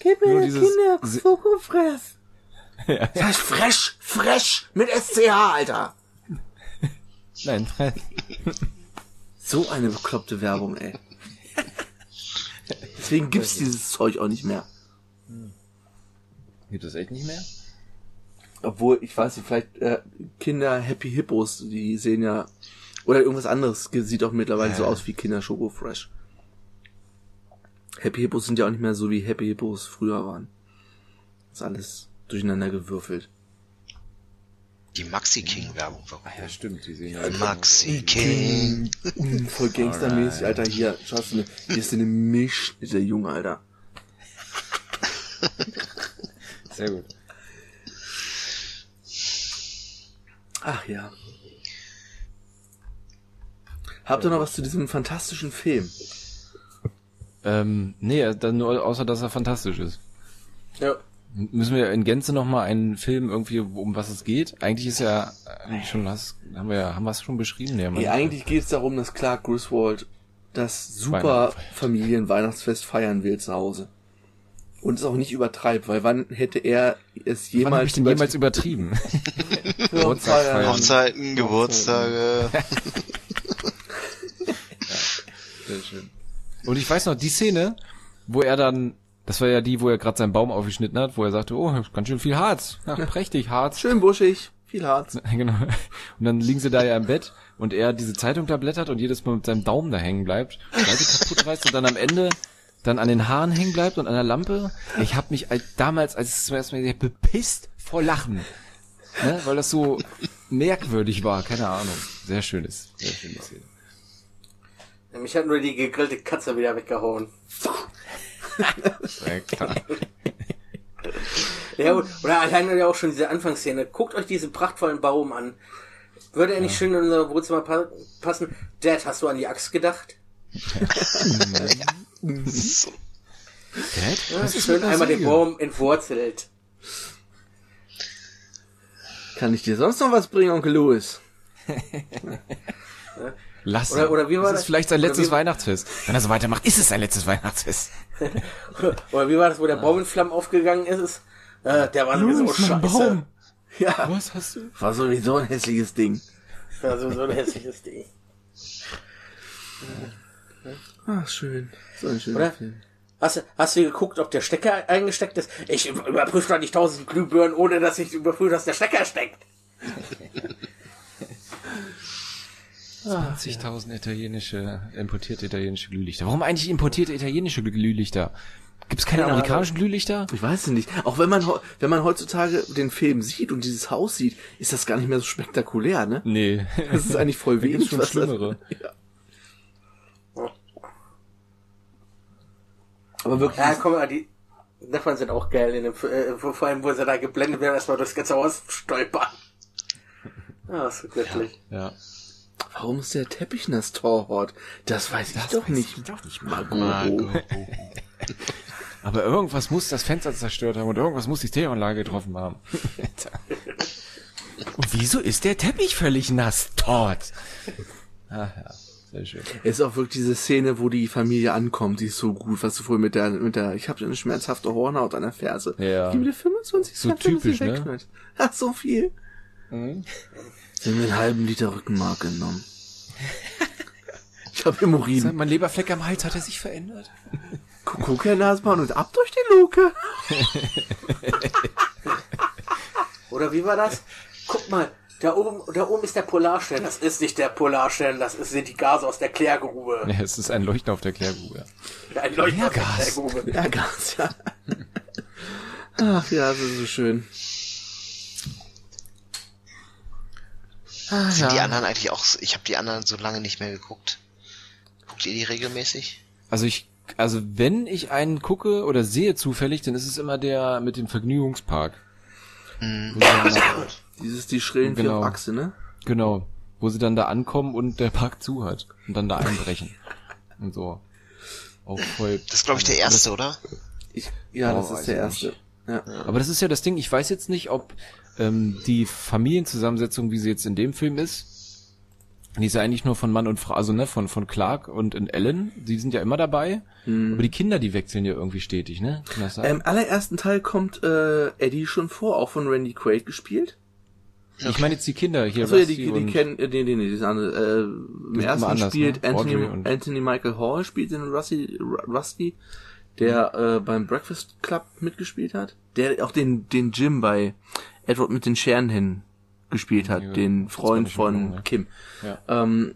Gib mir dieses- Kinder Se- Schokofress. Das heißt fresh, fresh, mit SCH, Alter. Nein. So eine bekloppte Werbung, ey. Deswegen gibt's dieses Zeug auch nicht mehr. Gibt es echt nicht mehr? Obwohl, ich weiß nicht, vielleicht äh, Kinder Happy Hippos, die sehen ja oder irgendwas anderes sieht auch mittlerweile so aus wie Kinder Schoko Fresh. Happy Hippos sind ja auch nicht mehr so wie Happy Hippos früher waren. ist alles durcheinander gewürfelt. Die Maxi King Werbung war Ah ja, stimmt, die sehen ja Maxi King. Mm, voll gangstermäßig, Alter, hier, schaust du, ne, hier ist eine Milchschnitte, Junge, Alter. sehr gut. Ach ja. Habt ihr noch was zu diesem fantastischen Film? Ähm, nee, dann nur außer dass er fantastisch ist. Ja. Müssen wir in Gänze noch mal einen Film irgendwie, um was es geht? Eigentlich ist ja schon was, haben wir ja, haben wir es schon beschrieben? Nee, Nee, eigentlich geht es darum, dass Clark Griswold das super. Familienweihnachtsfest feiern will zu Hause. Und es auch nicht übertreibt, weil wann hätte er es Wann habe jemals ich denn jemals übertrieben? Geburtstag? Hochzeiten, Geburtstage. Sehr schön. Und ich weiß noch, die Szene, wo er dann, das war ja die, wo er gerade seinen Baum aufgeschnitten hat, wo er sagte, oh, ganz schön viel Harz. Ja, prächtig, Harz. Schön buschig, viel Harz. Genau. Und dann liegen sie da ja im Bett und er diese Zeitung da blättert und jedes Mal mit seinem Daumen da hängen bleibt, Seite kaputt reißt und dann am Ende dann an den Haaren hängen bleibt und an der Lampe. Ich habe mich als, damals, als ich es zum ersten Mal gesehen habe, bepisst vor Lachen. Ne? Weil das so merkwürdig war, keine Ahnung. Sehr schönes, sehr schöne Szene. Mich hat nur die gegrillte Katze wieder weggehauen. Sehr klar. Ja, und- oder alleine ja auch schon diese Anfangsszene. Guckt euch diesen prachtvollen Baum an. Würde er nicht schön in unser Wohnzimmer pa passen? Dad, hast du an die Axt gedacht? So. Ja, Was ist schön einmal den? Baum entwurzelt. Kann ich dir sonst noch was bringen, Onkel Louis? Lass Oder- ihn. oder wie war das das? ist vielleicht sein Oder letztes Weihnachtsfest. Wenn er so weitermacht, ist es sein letztes Weihnachtsfest. Oder wie war das, wo der Baum in Flammen aufgegangen ist? Äh, der war sowieso scheiße. Ja, Was hast du? war sowieso ein hässliches Ding. War sowieso ein hässliches Ding. Ach, schön. So ein schöner Oder? Film. Hast, du- hast du geguckt, ob der Stecker eingesteckt ist? Ich überprüfe doch nicht tausend Glühbirnen, ohne dass ich überprüfe, dass der Stecker steckt. 20.000 italienische, importierte italienische Glühlichter. Warum eigentlich importierte italienische Glühlichter? Gibt's keine Keine amerikanischen Glühlichter? Ich weiß es nicht. Auch wenn man, wenn man heutzutage den Film sieht und dieses Haus sieht, ist das gar nicht mehr so spektakulär, ne? Nee. Das ist eigentlich voll wenig. schon was das- schlimmere. Ja. Aber wirklich, Ja, komm die Nachbarn sind auch geil in dem, F- äh, vor allem, wo sie da geblendet werden, erstmal durchs ganze Haus stolpern. Ja, ist so göttlich. Ja. warum ist der Teppich nass Torwart? Das weiß ich doch nicht. doch nicht, Marco. Aber irgendwas muss das Fenster zerstört haben und irgendwas muss die Stereoanlage getroffen haben. und wieso ist der Teppich völlig nass? Tot. Ah, ja. Sehr schön. Es ist auch wirklich diese Szene, wo die Familie ankommt, die ist so gut, was du vorhin mit der, mit der, ich habe eine schmerzhafte Hornhaut an der Ferse. Ja. Gib mir 25 So Cent, wenn typisch, ne? wegschneidest. Ach, so viel. Sie haben mir einen halben Liter Rückenmark genommen. Ich habe Hämorrhoiden. Mein Leberfleck am Hals hat er sich verändert. Guck, Herr Nasmann, und ab durch die Luke. Oder wie war das? Guck mal, da oben, da oben ist der Polarstern. Das ist nicht der Polarstern, das ist, sind die Gase aus der Klärgrube. Ja, es ist ein Leuchten auf der Klärgrube. Ein Leuchten aus der. Klärgrube. Ja, ganz, ja. Ach ja, das ist so schön. Ah, Sind die ja. anderen eigentlich auch, ich habe die anderen so lange nicht mehr geguckt. Guckt ihr die regelmäßig? Also ich, also wenn ich einen gucke oder sehe zufällig, dann ist es immer der mit dem Vergnügungspark. Hm. Dann, Dieses, die schrillen vier Genau. Achse, ne? genau. Wo sie dann da ankommen und der Park zu hat. Und dann da einbrechen. und so. Auch voll. Das ist, glaube ich, der erste, oder? Ich, ja, Oh, das ist der erste. nicht. Ja. Aber das ist ja das Ding, ich weiß jetzt nicht, ob ähm, die Familienzusammensetzung, wie sie jetzt in dem Film ist, die ist ja eigentlich nur von Mann und Frau, also ne, von, von Clark und in Ellen, die sind ja immer dabei, aber die Kinder, die wechseln ja irgendwie stetig, ne? Kann das sein? Im allerersten Teil kommt äh, Eddie schon vor, auch von Randy Quaid gespielt. ich meine jetzt die Kinder hier, Achso, ja, die, die und- kennen, äh, nee, nee, nee, die sind andere. Äh, Im ersten anders, spielt ne? Anthony, und- Anthony Michael Hall spielt den Rusty, Ru- Rusty der äh, beim Breakfast Club mitgespielt hat. Der auch den, den Jim bei Edward mit den Scheren hin gespielt hat, Ja, den Freund von Ordnung, ne? Kim. Ja. Ähm,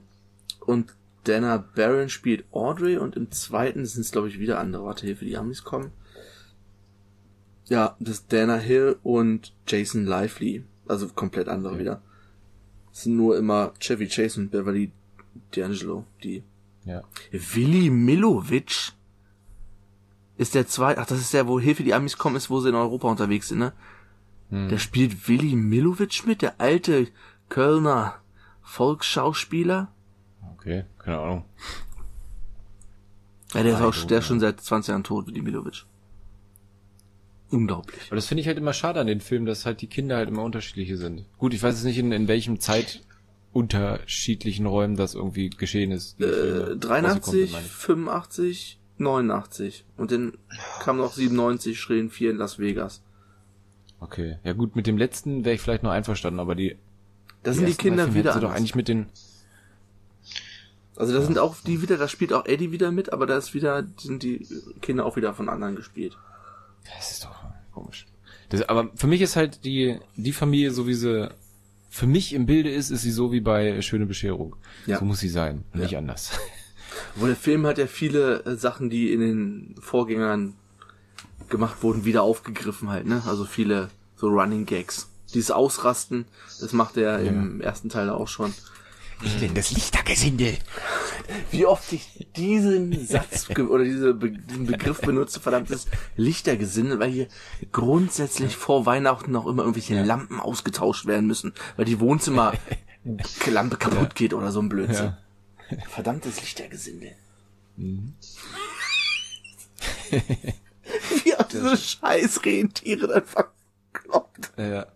und Dana Barron spielt Audrey und im zweiten sind es, glaube ich, wieder andere. Warte, Hilfe, die Amis kommen. Ja, das ist Dana Hill und Jason Lively. Also komplett andere wieder. Es sind nur immer Chevy Chase und Beverly D'Angelo, die. Ja. Willi Milovic ist der zweite, ach, das ist der, wo Hilfe die Amis kommen, ist, wo sie in Europa unterwegs sind, ne? Der spielt Willi Milovic mit, der alte Kölner Volksschauspieler. Okay, keine Ahnung. Ja, der ist auch, der ist schon seit 20 Jahren tot, Willi Milovic. Unglaublich. Aber das finde ich halt immer schade an den Filmen, dass halt die Kinder halt immer unterschiedliche sind. Gut, ich weiß jetzt nicht, in, in welchem zeitunterschiedlichen Räumen das irgendwie geschehen ist. Äh, rausgekommen 83, sind, meine ich. 85, 89. Und dann kam noch 97, Schrillen 4 in Las Vegas. Okay. Ja gut, mit dem letzten wäre ich vielleicht noch einverstanden, aber die, Da sind die ersten drei Kinder wieder doch eigentlich mit den, Also da sind auch die wieder, da spielt auch Eddie wieder mit, aber da ist wieder, sind die Kinder auch wieder von anderen gespielt. Das ist doch komisch. Das, aber für mich ist halt die, die Familie, so wie sie für mich im Bilde ist, ist sie so wie bei Schöne Bescherung. Ja. So muss sie sein, Ja. nicht anders. Wo der Film hat ja viele äh, Sachen, die in den Vorgängern gemacht wurden, wieder aufgegriffen halt, ne? Also viele so Running Gags. Dieses Ausrasten, das macht er im ersten Teil auch schon. Denn das Lichtergesindel. Wie oft ich diesen Satz oder diese Be diesen Begriff benutze, verdammtes Lichtergesindel, weil hier grundsätzlich vor Weihnachten noch immer irgendwelche Lampen ausgetauscht werden müssen, weil die Wohnzimmerlampe kaputt geht oder so ein Blödsinn. Verdammtes Lichtergesindel. Wie auch diese scheiß Rentiere dann verkloppt. Ja.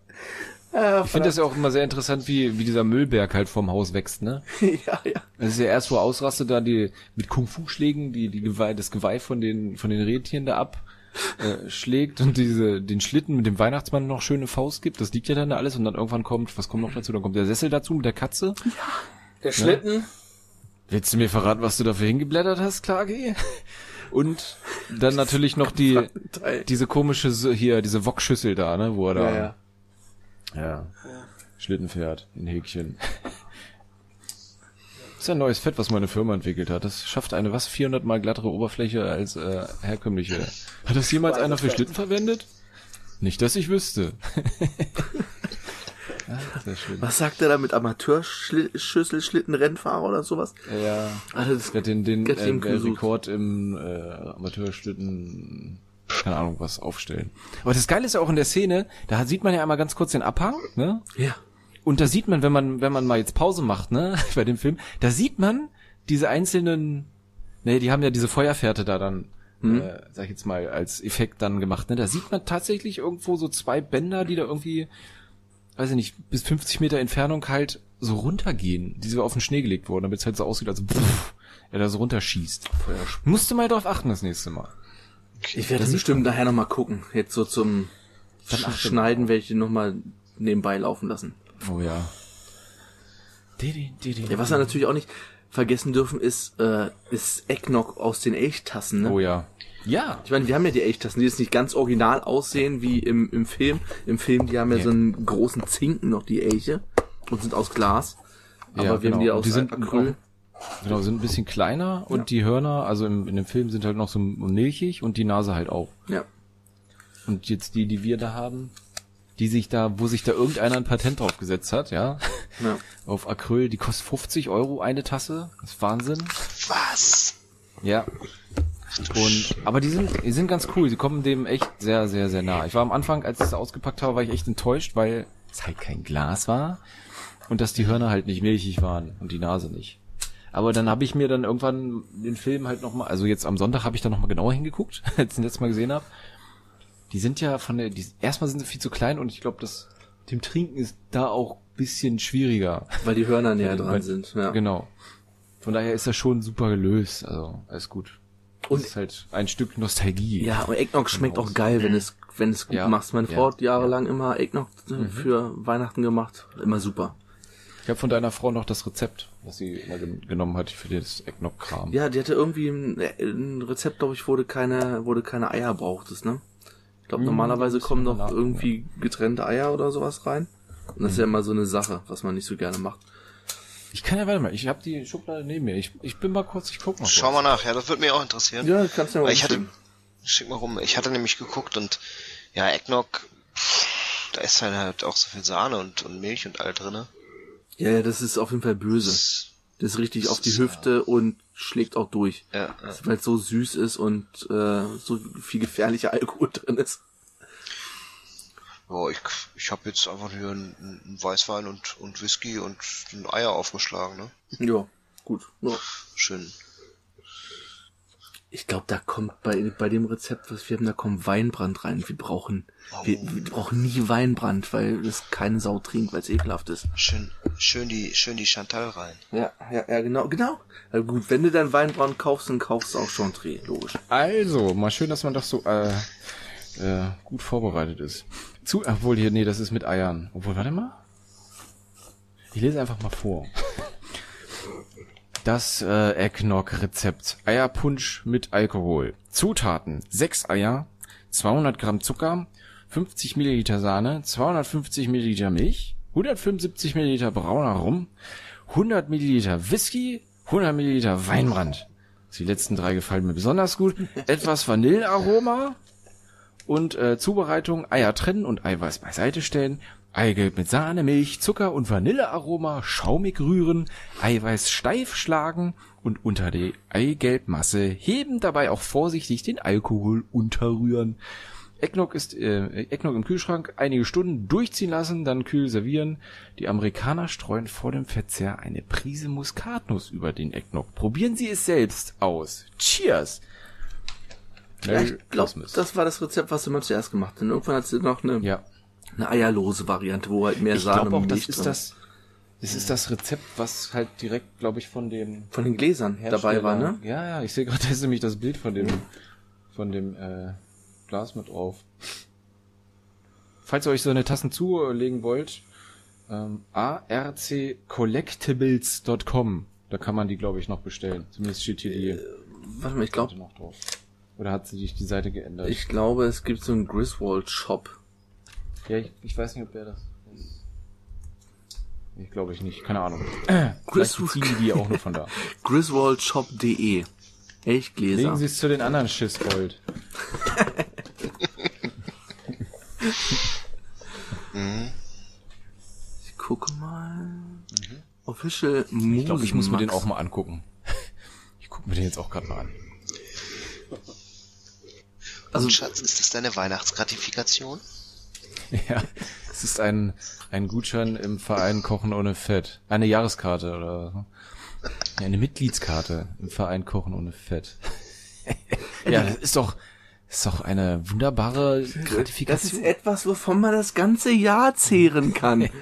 Ja, Ich finde das ja auch immer sehr interessant, wie, wie dieser Müllberg halt vorm Haus wächst, ne? ja, ja. Das ist ja erst, wo ausrastet, da die mit Kung-Fu-Schlägen, die, die Geweih, das Geweih von den, von den Rentieren da ab, äh, schlägt und diese, den Schlitten mit dem Weihnachtsmann noch schöne Faust gibt. Das liegt ja dann da alles und dann irgendwann kommt, was kommt noch dazu? Dann kommt der Sessel dazu mit der Katze. Der Schlitten, Willst du mir verraten, was du dafür hingeblättert hast, Klage? Und dann natürlich noch die, diese komische, hier, diese Wokschüssel da, ne, wo er da, Ja, ja. ja, Schlitten fährt, in Häkchen. Das ist ja neues Fett, was meine Firma entwickelt hat. Das schafft eine was 400 mal glattere Oberfläche als äh, herkömmliche. Hat das jemals einer für Schlitten verwendet? Nicht, dass ich wüsste. sehr schön. Was sagt er da mit Amateurschüsselschlittenrennfahrer oder sowas? Ja, Also das, hat den, den äh, gesucht. Rekord im äh, Amateurschlitten, keine Ahnung was, aufstellen. Aber das Geile ist ja auch in der Szene, da sieht man ja einmal ganz kurz den Abhang, ne? ja. Und da sieht man, wenn man, wenn man mal jetzt Pause macht, ne, bei dem Film, da sieht man diese einzelnen, ne, die haben ja diese Feuerfährte da dann, äh, sag ich jetzt mal, als Effekt dann gemacht, ne, da sieht man tatsächlich irgendwo so zwei Bänder, die da irgendwie, weiß ich nicht, bis 50 Meter Entfernung halt so runtergehen, die so auf den Schnee gelegt wurden, damit es halt so aussieht, als pff, er da so runterschießt. Musste mal drauf achten das nächste Mal. Ich werde bestimmt nachher nochmal gucken. Jetzt so zum Sch Schneiden werde ich den nochmal nebenbei laufen lassen. Oh ja. Ja, was wir natürlich auch nicht vergessen dürfen, ist, äh, ist Eggnog aus den Elchtassen. Ne? Oh ja. Ja. Ich meine, wir haben ja die Elchtassen, die jetzt nicht ganz original aussehen wie im, im Film. Im Film, die haben ja Nee. so einen großen Zinken noch, die Elche. Und sind aus Glas. Aber Ja, wir haben die genau. aus Die sind Acryl. Genau, sind ein bisschen kleiner und die Hörner, also im, in dem Film sind halt noch so milchig und die Nase halt auch. Ja. Und jetzt die, die wir da haben, die sich da, wo sich da irgendeiner ein Patent drauf gesetzt hat, ja, ja. auf Acryl, die kostet 50 Euro eine Tasse. Das ist Wahnsinn. Was? Ja. Und, aber die sind, die sind ganz cool. Die kommen dem echt sehr, sehr, sehr nah. Ich war am Anfang, als ich es ausgepackt habe, war ich echt enttäuscht, weil es halt kein Glas war und dass die Hörner halt nicht milchig waren und die Nase nicht. Aber dann habe ich mir dann irgendwann den Film halt nochmal, also jetzt am Sonntag habe ich da nochmal genauer hingeguckt, als ich den letztes Mal gesehen habe. Die sind ja von der, die, erstmal sind sie viel zu klein und ich glaube, das dem Trinken ist da auch bisschen schwieriger. Weil die Hörner näher dran Weil- sind. Ja. Genau. Von daher ist das schon super gelöst. Also, alles gut. Und Und- es ist halt ein Stück Nostalgie. Ja, aber Eggnog schmeckt auch geil, wenn es, wenn es gut Ja. machst. Meine Ja. Frau hat jahrelang immer Eggnog äh, für Weihnachten gemacht. Immer super. Ich habe von deiner Frau noch das Rezept, was sie immer gen genommen hat für das Eggnog-Kram. Ja, die hatte irgendwie ein, äh, ein Rezept, glaube ich, du keine, du keine Eier brauchtest, ne? Ich glaube, normalerweise kommen noch irgendwie getrennte Eier oder sowas rein. Und das ist ja immer so eine Sache, was man nicht so gerne macht. Ich kann ja, warte mal, ich habe die Schublade neben mir. Ich, ich bin mal kurz, ich guck mal. Schau kurz. mal nach, ja, das würde mich auch interessieren. Ja, kannst du ja mal ich hatte, schick mal rum, ich hatte nämlich geguckt und ja, Eggnog, pff, da ist halt, halt auch so viel Sahne und, und Milch und all drinne. Ja, ja, das ist auf jeden Fall böse. Das, Das ist richtig auf die Hüfte und schlägt auch durch. ja, ja. Weil es so süß ist und äh, so viel gefährlicher Alkohol drin ist. Boah, ich, ich habe jetzt einfach hier einen, einen Weißwein und, und Whisky und ein Eier aufgeschlagen, ne? Ja, gut. Ja. Schön. Ich glaube, da kommt bei, bei dem Rezept, was wir haben, da kommt Weinbrand rein. Wir brauchen, wir, wir brauchen nie Weinbrand, weil das keine Sau trinkt, weil es ekelhaft ist. Schön, schön die, schön die Chantal rein. Ja, ja, ja, genau, genau. Also gut, wenn du dann Weinbrand kaufst, dann kaufst du auch Chantre, logisch. Also, mal schön, dass man doch so äh, äh, gut vorbereitet ist. Zu, obwohl hier, nee, das ist mit Eiern. Obwohl, warte mal. Ich lese einfach mal vor. Das äh, Eggnog-Rezept. Eierpunsch mit Alkohol. Zutaten. 6 Eier, 200 Gramm Zucker, 50 Milliliter Sahne, 250 Milliliter Milch, 175 Milliliter brauner Rum, 100 Milliliter Whisky, 100 Milliliter Weinbrand. Die letzten drei gefallen mir besonders gut. Etwas Vanillearoma und äh, Zubereitung Eier trennen und Eiweiß beiseite stellen. Eigelb mit Sahne, Milch, Zucker und Vanillearoma schaumig rühren, Eiweiß steif schlagen und unter die Eigelbmasse heben, dabei auch vorsichtig den Alkohol unterrühren. Eggnog ist äh, Eggnog im Kühlschrank einige Stunden durchziehen lassen, dann kühl servieren. Die Amerikaner streuen vor dem Verzehr eine Prise Muskatnuss über den Eggnog. Probieren Sie es selbst aus. Cheers! Glaube, Christmas. das war das Rezept, was du mal zuerst gemacht hast. Irgendwann hat sie noch eine, ja. Eine eierlose Variante, wo halt mehr Ich Sahne auch, das ist das, das ist das Rezept, was halt direkt, glaube ich, von dem Von den Gläsern dabei war, ne? Ja, ja, ich sehe gerade, da ist nämlich das Bild von dem, von dem äh, Glas mit drauf. Falls ihr euch so eine Tassen zulegen wollt, ähm, arccollectibles.com, da kann man die, glaube ich, noch bestellen. Zumindest steht hier die Warte mal, ich glaube. Oder hat sich die Seite geändert? ich glaube, es gibt so einen Griswold Shop. Ja, ich, ich weiß nicht, ob der das ist. Ich glaube ich nicht, keine Ahnung. Beziehen die die auch nur von da. Griswoldshop.de. Elchgläser. Legen Sie es zu den anderen Schissgold. Ich gucke mal. Official Movie Ich glaube, ich muss mir den auch mal angucken. Ich gucke mir den jetzt auch gerade mal an. Also, Schatz, ist das deine Weihnachtsgratifikation? Ja, es ist ein, ein Gutschein im Verein Kochen ohne Fett. Eine Jahreskarte oder. Ja, eine Mitgliedskarte im Verein Kochen ohne Fett. ja, das ist doch, ist doch eine wunderbare Das ist Gratifikation. etwas, wovon man das ganze Jahr zehren kann.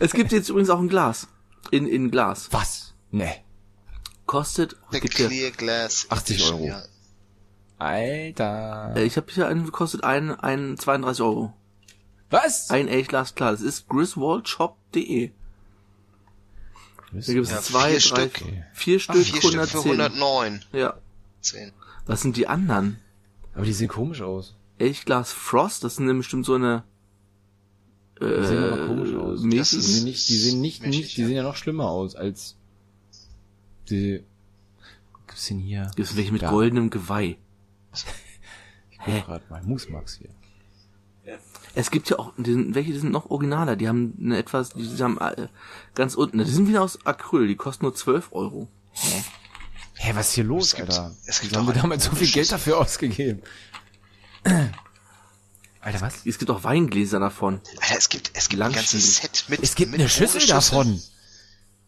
Es gibt jetzt übrigens auch ein Glas. In, in Glas. Was? Nee. Kostet, The gibt Clear Glass 80 Edition, Euro. Ja. Alter. äh, ich habe hier einen, kostet ein, ein 32 Euro. Was? Ein Elchglas, klar. Das ist griswoldshop.de. Da gibt es Ja, zwei, vier drei, Stück. vier Stück, Vier Stück für 110. 109. Ja. 10. Was sind die anderen? Aber die sehen komisch aus. Elchglas Frost, das sind nämlich bestimmt so eine Die sehen aber komisch aus. mäßigen? Die sehen nicht, die sehen nicht, Mäßig, nicht, die ja. sehen ja noch schlimmer aus als die, gibt's denn hier? Gibt es welche mit Da. goldenem Geweih? Ich guck grad mal. Moosmax hier. Es gibt ja auch, die sind, welche die sind noch originaler, die haben eine etwas, die haben äh, ganz unten, die sind wieder aus Acryl, die kosten nur 12 Euro. Hä, was ist hier los, Es gibt- Alter? es gibt haben wir damals so viel Geld dafür ausgegeben? Alter, was? Es gibt auch Weingläser davon. Alter, es gibt, es gibt ein ganzes Set mit Es gibt mit eine Schüssel davon.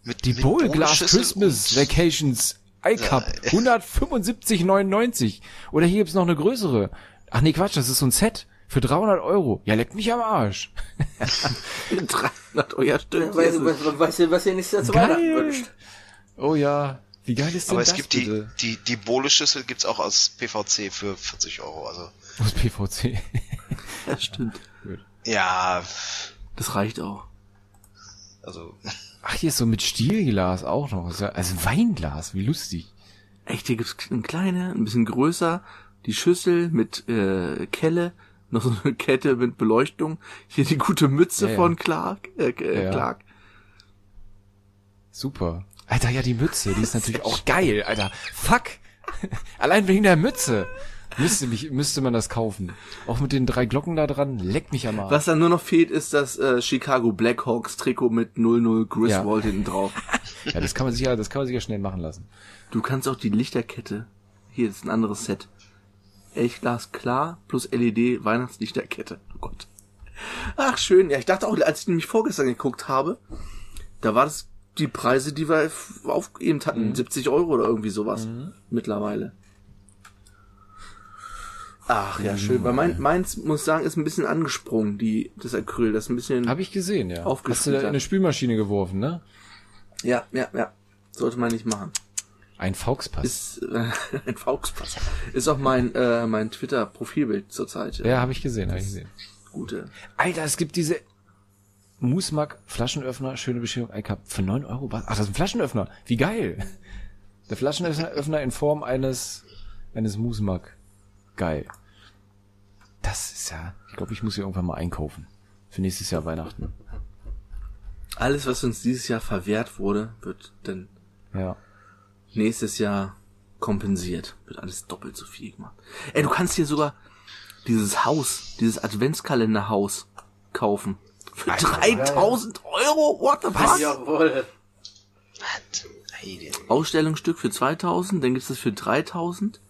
Mit, Die mit Bowl Glass Christmas Vacations iCup 175,99. Oder hier gibt's noch eine größere. Ach nee, Quatsch, das ist so ein Set für 300 Euro. Ja, leck mich am Arsch. 300 Euro, ja stimmt. Weißt ist es. was, was, was ihr nicht zu Geil. Weihnachten wünscht? Oh ja. Wie geil ist denn Aber es das gibt die, bitte? die, die Bohle-Schüssel gibt's auch aus PVC für 40 Euro. Also, Aus PVC. Ja, stimmt. ja, Das reicht auch. also, Ach, hier ist so mit Stielglas auch noch. Also Weinglas, wie lustig. Echt, hier gibt's eine kleine, ein bisschen größer, die Schüssel mit äh, Kelle, noch so eine Kette mit Beleuchtung. Hier die gute Mütze Ja, ja. von Clark, äh, äh, ja. Clark. Super. Alter, ja, die Mütze, die ist natürlich auch geil, Alter. Fuck. Allein wegen der Mütze. Müsste mich, müsste man das kaufen. Auch mit den drei Glocken da dran, leck mich am Arsch. Was dann nur noch fehlt, ist das äh, Chicago Blackhawks Trikot mit 00 Griswold hinten drauf. Ja, das kann man sicher, das kann man sicher schnell machen lassen. Du kannst auch die Lichterkette. Hier ist ein anderes Set. Elchglas klar plus LED Weihnachtslichterkette. Oh Gott. Ach schön. Ja, ich dachte auch, als ich nämlich vorgestern geguckt habe, da war das die Preise, die wir aufgegeben hatten. 70 Euro oder irgendwie sowas. Mittlerweile. Ach ja, schön. Weil mein, meins, muss ich sagen, ist ein bisschen angesprungen, die, das Acryl. Das ist ein bisschen. Habe ich gesehen, ja. Hast du da in eine Spülmaschine geworfen, ne? Ja, ja, ja. Sollte man nicht machen. Ein Fauxpass. Ist äh, ein Fauxpass. Ist auch mein äh, mein Twitter Profilbild zurzeit. ja, habe ich gesehen, habe ich gesehen. Gute. Alter, es gibt diese Moosmack Flaschenöffner, schöne Bescherung, iCup für 9 Euro. Was? Ach, das ist ein Flaschenöffner. Wie geil. Der Flaschenöffner Öffner in Form eines, eines Moosmack. Geil. Das ist ja, ich glaube, ich muss hier irgendwann mal einkaufen. Für nächstes Jahr Weihnachten. Alles, was uns dieses Jahr verwehrt wurde, wird dann Ja. nächstes Jahr kompensiert. Wird alles doppelt so viel gemacht. Ey, du kannst hier sogar dieses Haus, dieses Adventskalenderhaus kaufen. Für 3000 Euro? What the fuck? Jawohl. Ausstellungsstück für 2000, dann gibt's das für 3000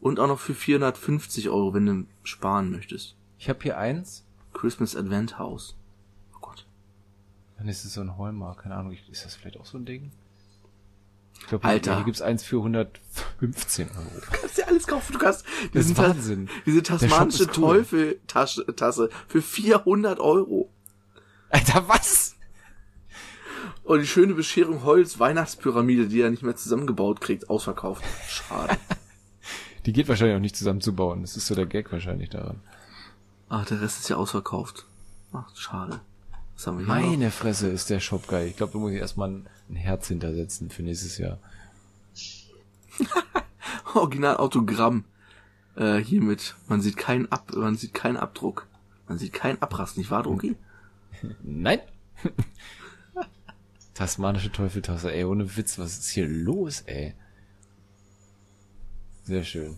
und auch noch für 450 Euro, wenn du sparen möchtest. Ich habe hier eins. Christmas Advent House. Oh Gott. Dann ist es so ein Hallmark, keine Ahnung, ist das vielleicht auch so ein Ding? Ich glaube, Alter. hier, gibt's eins für 115 Euro. kannst dir alles kaufen. Du kannst Das ist diesen Ta- Wahnsinn. diese tasmanische cool. Teufel-Tasse für 400 Euro. Alter, was? Und die schöne Bescherung Holz Weihnachtspyramide, die er nicht mehr zusammengebaut kriegt, ausverkauft. Schade. Die geht wahrscheinlich auch nicht zusammenzubauen. Das ist so der Gag wahrscheinlich daran. Ach, der Rest ist ja ausverkauft. Ach, schade. Was haben wir hier noch? Meine Fresse ist der Shop geil. Ich glaube, da muss ich erstmal ein, ein Herz hintersetzen für nächstes Jahr. Original Autogramm. Äh, hiermit. Man sieht keinen Ab, man sieht keinen Abdruck. Man sieht keinen Abrast, nicht wahr, Drucki? Nein? Tasmanische Teufeltasse, ey, ohne Witz, was ist hier los, ey? Sehr schön.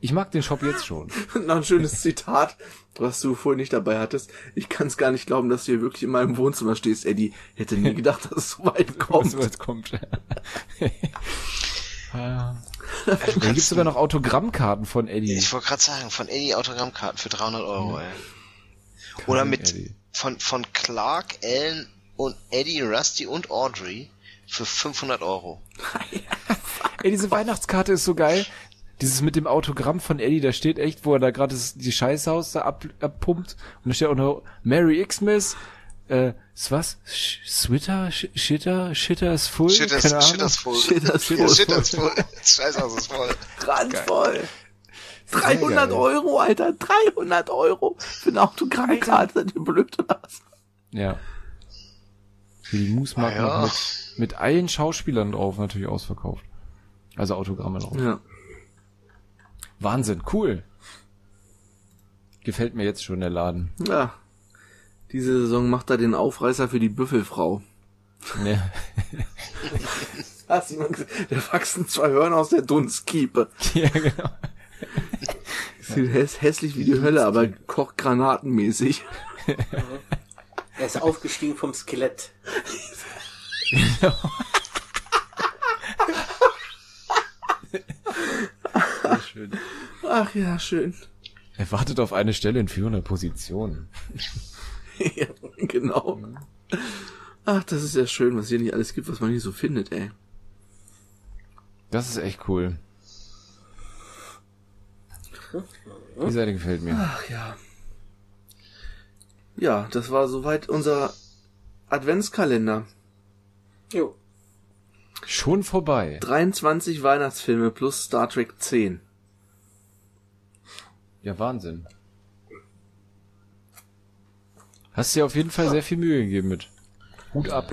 Ich mag den Shop jetzt schon. Noch ein schönes Zitat, was du vorhin nicht dabei hattest. Ich kann es gar nicht glauben, dass du hier wirklich in meinem Wohnzimmer stehst, Eddie. Hätte nie gedacht, dass es so weit kommt. So weit kommt. Ah. Dann gibt's sogar noch Autogrammkarten von Eddie. Ich wollte gerade sagen, von Eddie Autogrammkarten für 300 Euro, ey. Oder mit, Eddie. von, von Clark, Ellen und Eddie, Rusty und Audrey für 500 Euro. Ey, diese Weihnachtskarte ist so geil. Dieses mit dem Autogramm von Eddie, da steht echt, wo er da gerade die Scheiße aus da ab, abpumpt. Und da steht auch noch Merry Xmas. Äh, ist was? Switter? Shitter? Shitter ist full? Shitters, Keine Ahnung. Shitters voll. Shitters voll. Shitters voll. Scheiße, ist voll. Randvoll. Sehr 300 geil. Euro, Alter. 300 Euro für eine Autogrammkarte. Seid ihr blöd oder was? Ja. Für die Moosmark Ah, ja. noch mit, mit allen Schauspielern drauf natürlich ausverkauft. Also Autogramme drauf. Ja. Wahnsinn, cool. Gefällt mir jetzt schon der Laden. Ja. Diese Saison macht er den Aufreißer für die Büffelfrau. Ja. Hast du mal gesehen? Da wachsen zwei Hörner aus der Dunstkiepe. ja, genau. Sieht häss hässlich wie die Hölle, aber kocht granatenmäßig. Er ist aufgestiegen vom Skelett. Schön. Ach ja, schön. Er wartet auf eine Stelle in führender Position. ja, genau. Ach, das ist ja schön, was hier nicht alles gibt, was man hier so findet, ey. Das ist echt cool. Die Seite gefällt mir. Ach ja. Ja, das war soweit unser Adventskalender. Jo. Schon vorbei. 23 Weihnachtsfilme plus Star Trek 10. Ja, Wahnsinn. Hast dir auf jeden Fall sehr viel Mühe gegeben mit. Hut ab.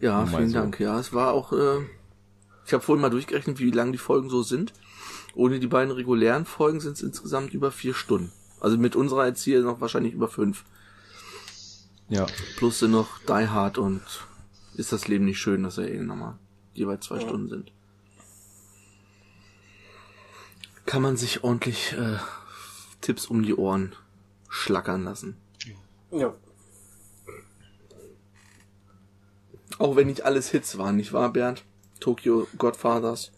Ja, mal vielen so. Dank. Ja, es war auch. Äh, ich habe vorhin mal durchgerechnet, wie lang die Folgen so sind. Ohne die beiden regulären Folgen sind es insgesamt über vier Stunden. Also mit unserer jetzt hier noch wahrscheinlich über fünf. Ja. Plus sind noch Die Hard und ist das Leben nicht schön, dass er eh nochmal jeweils zwei Stunden sind. Kann man sich ordentlich äh, Tipps um die Ohren schlackern lassen. Ja. Auch wenn nicht alles Hits waren, nicht wahr, Bernd? Tokyo Godfathers.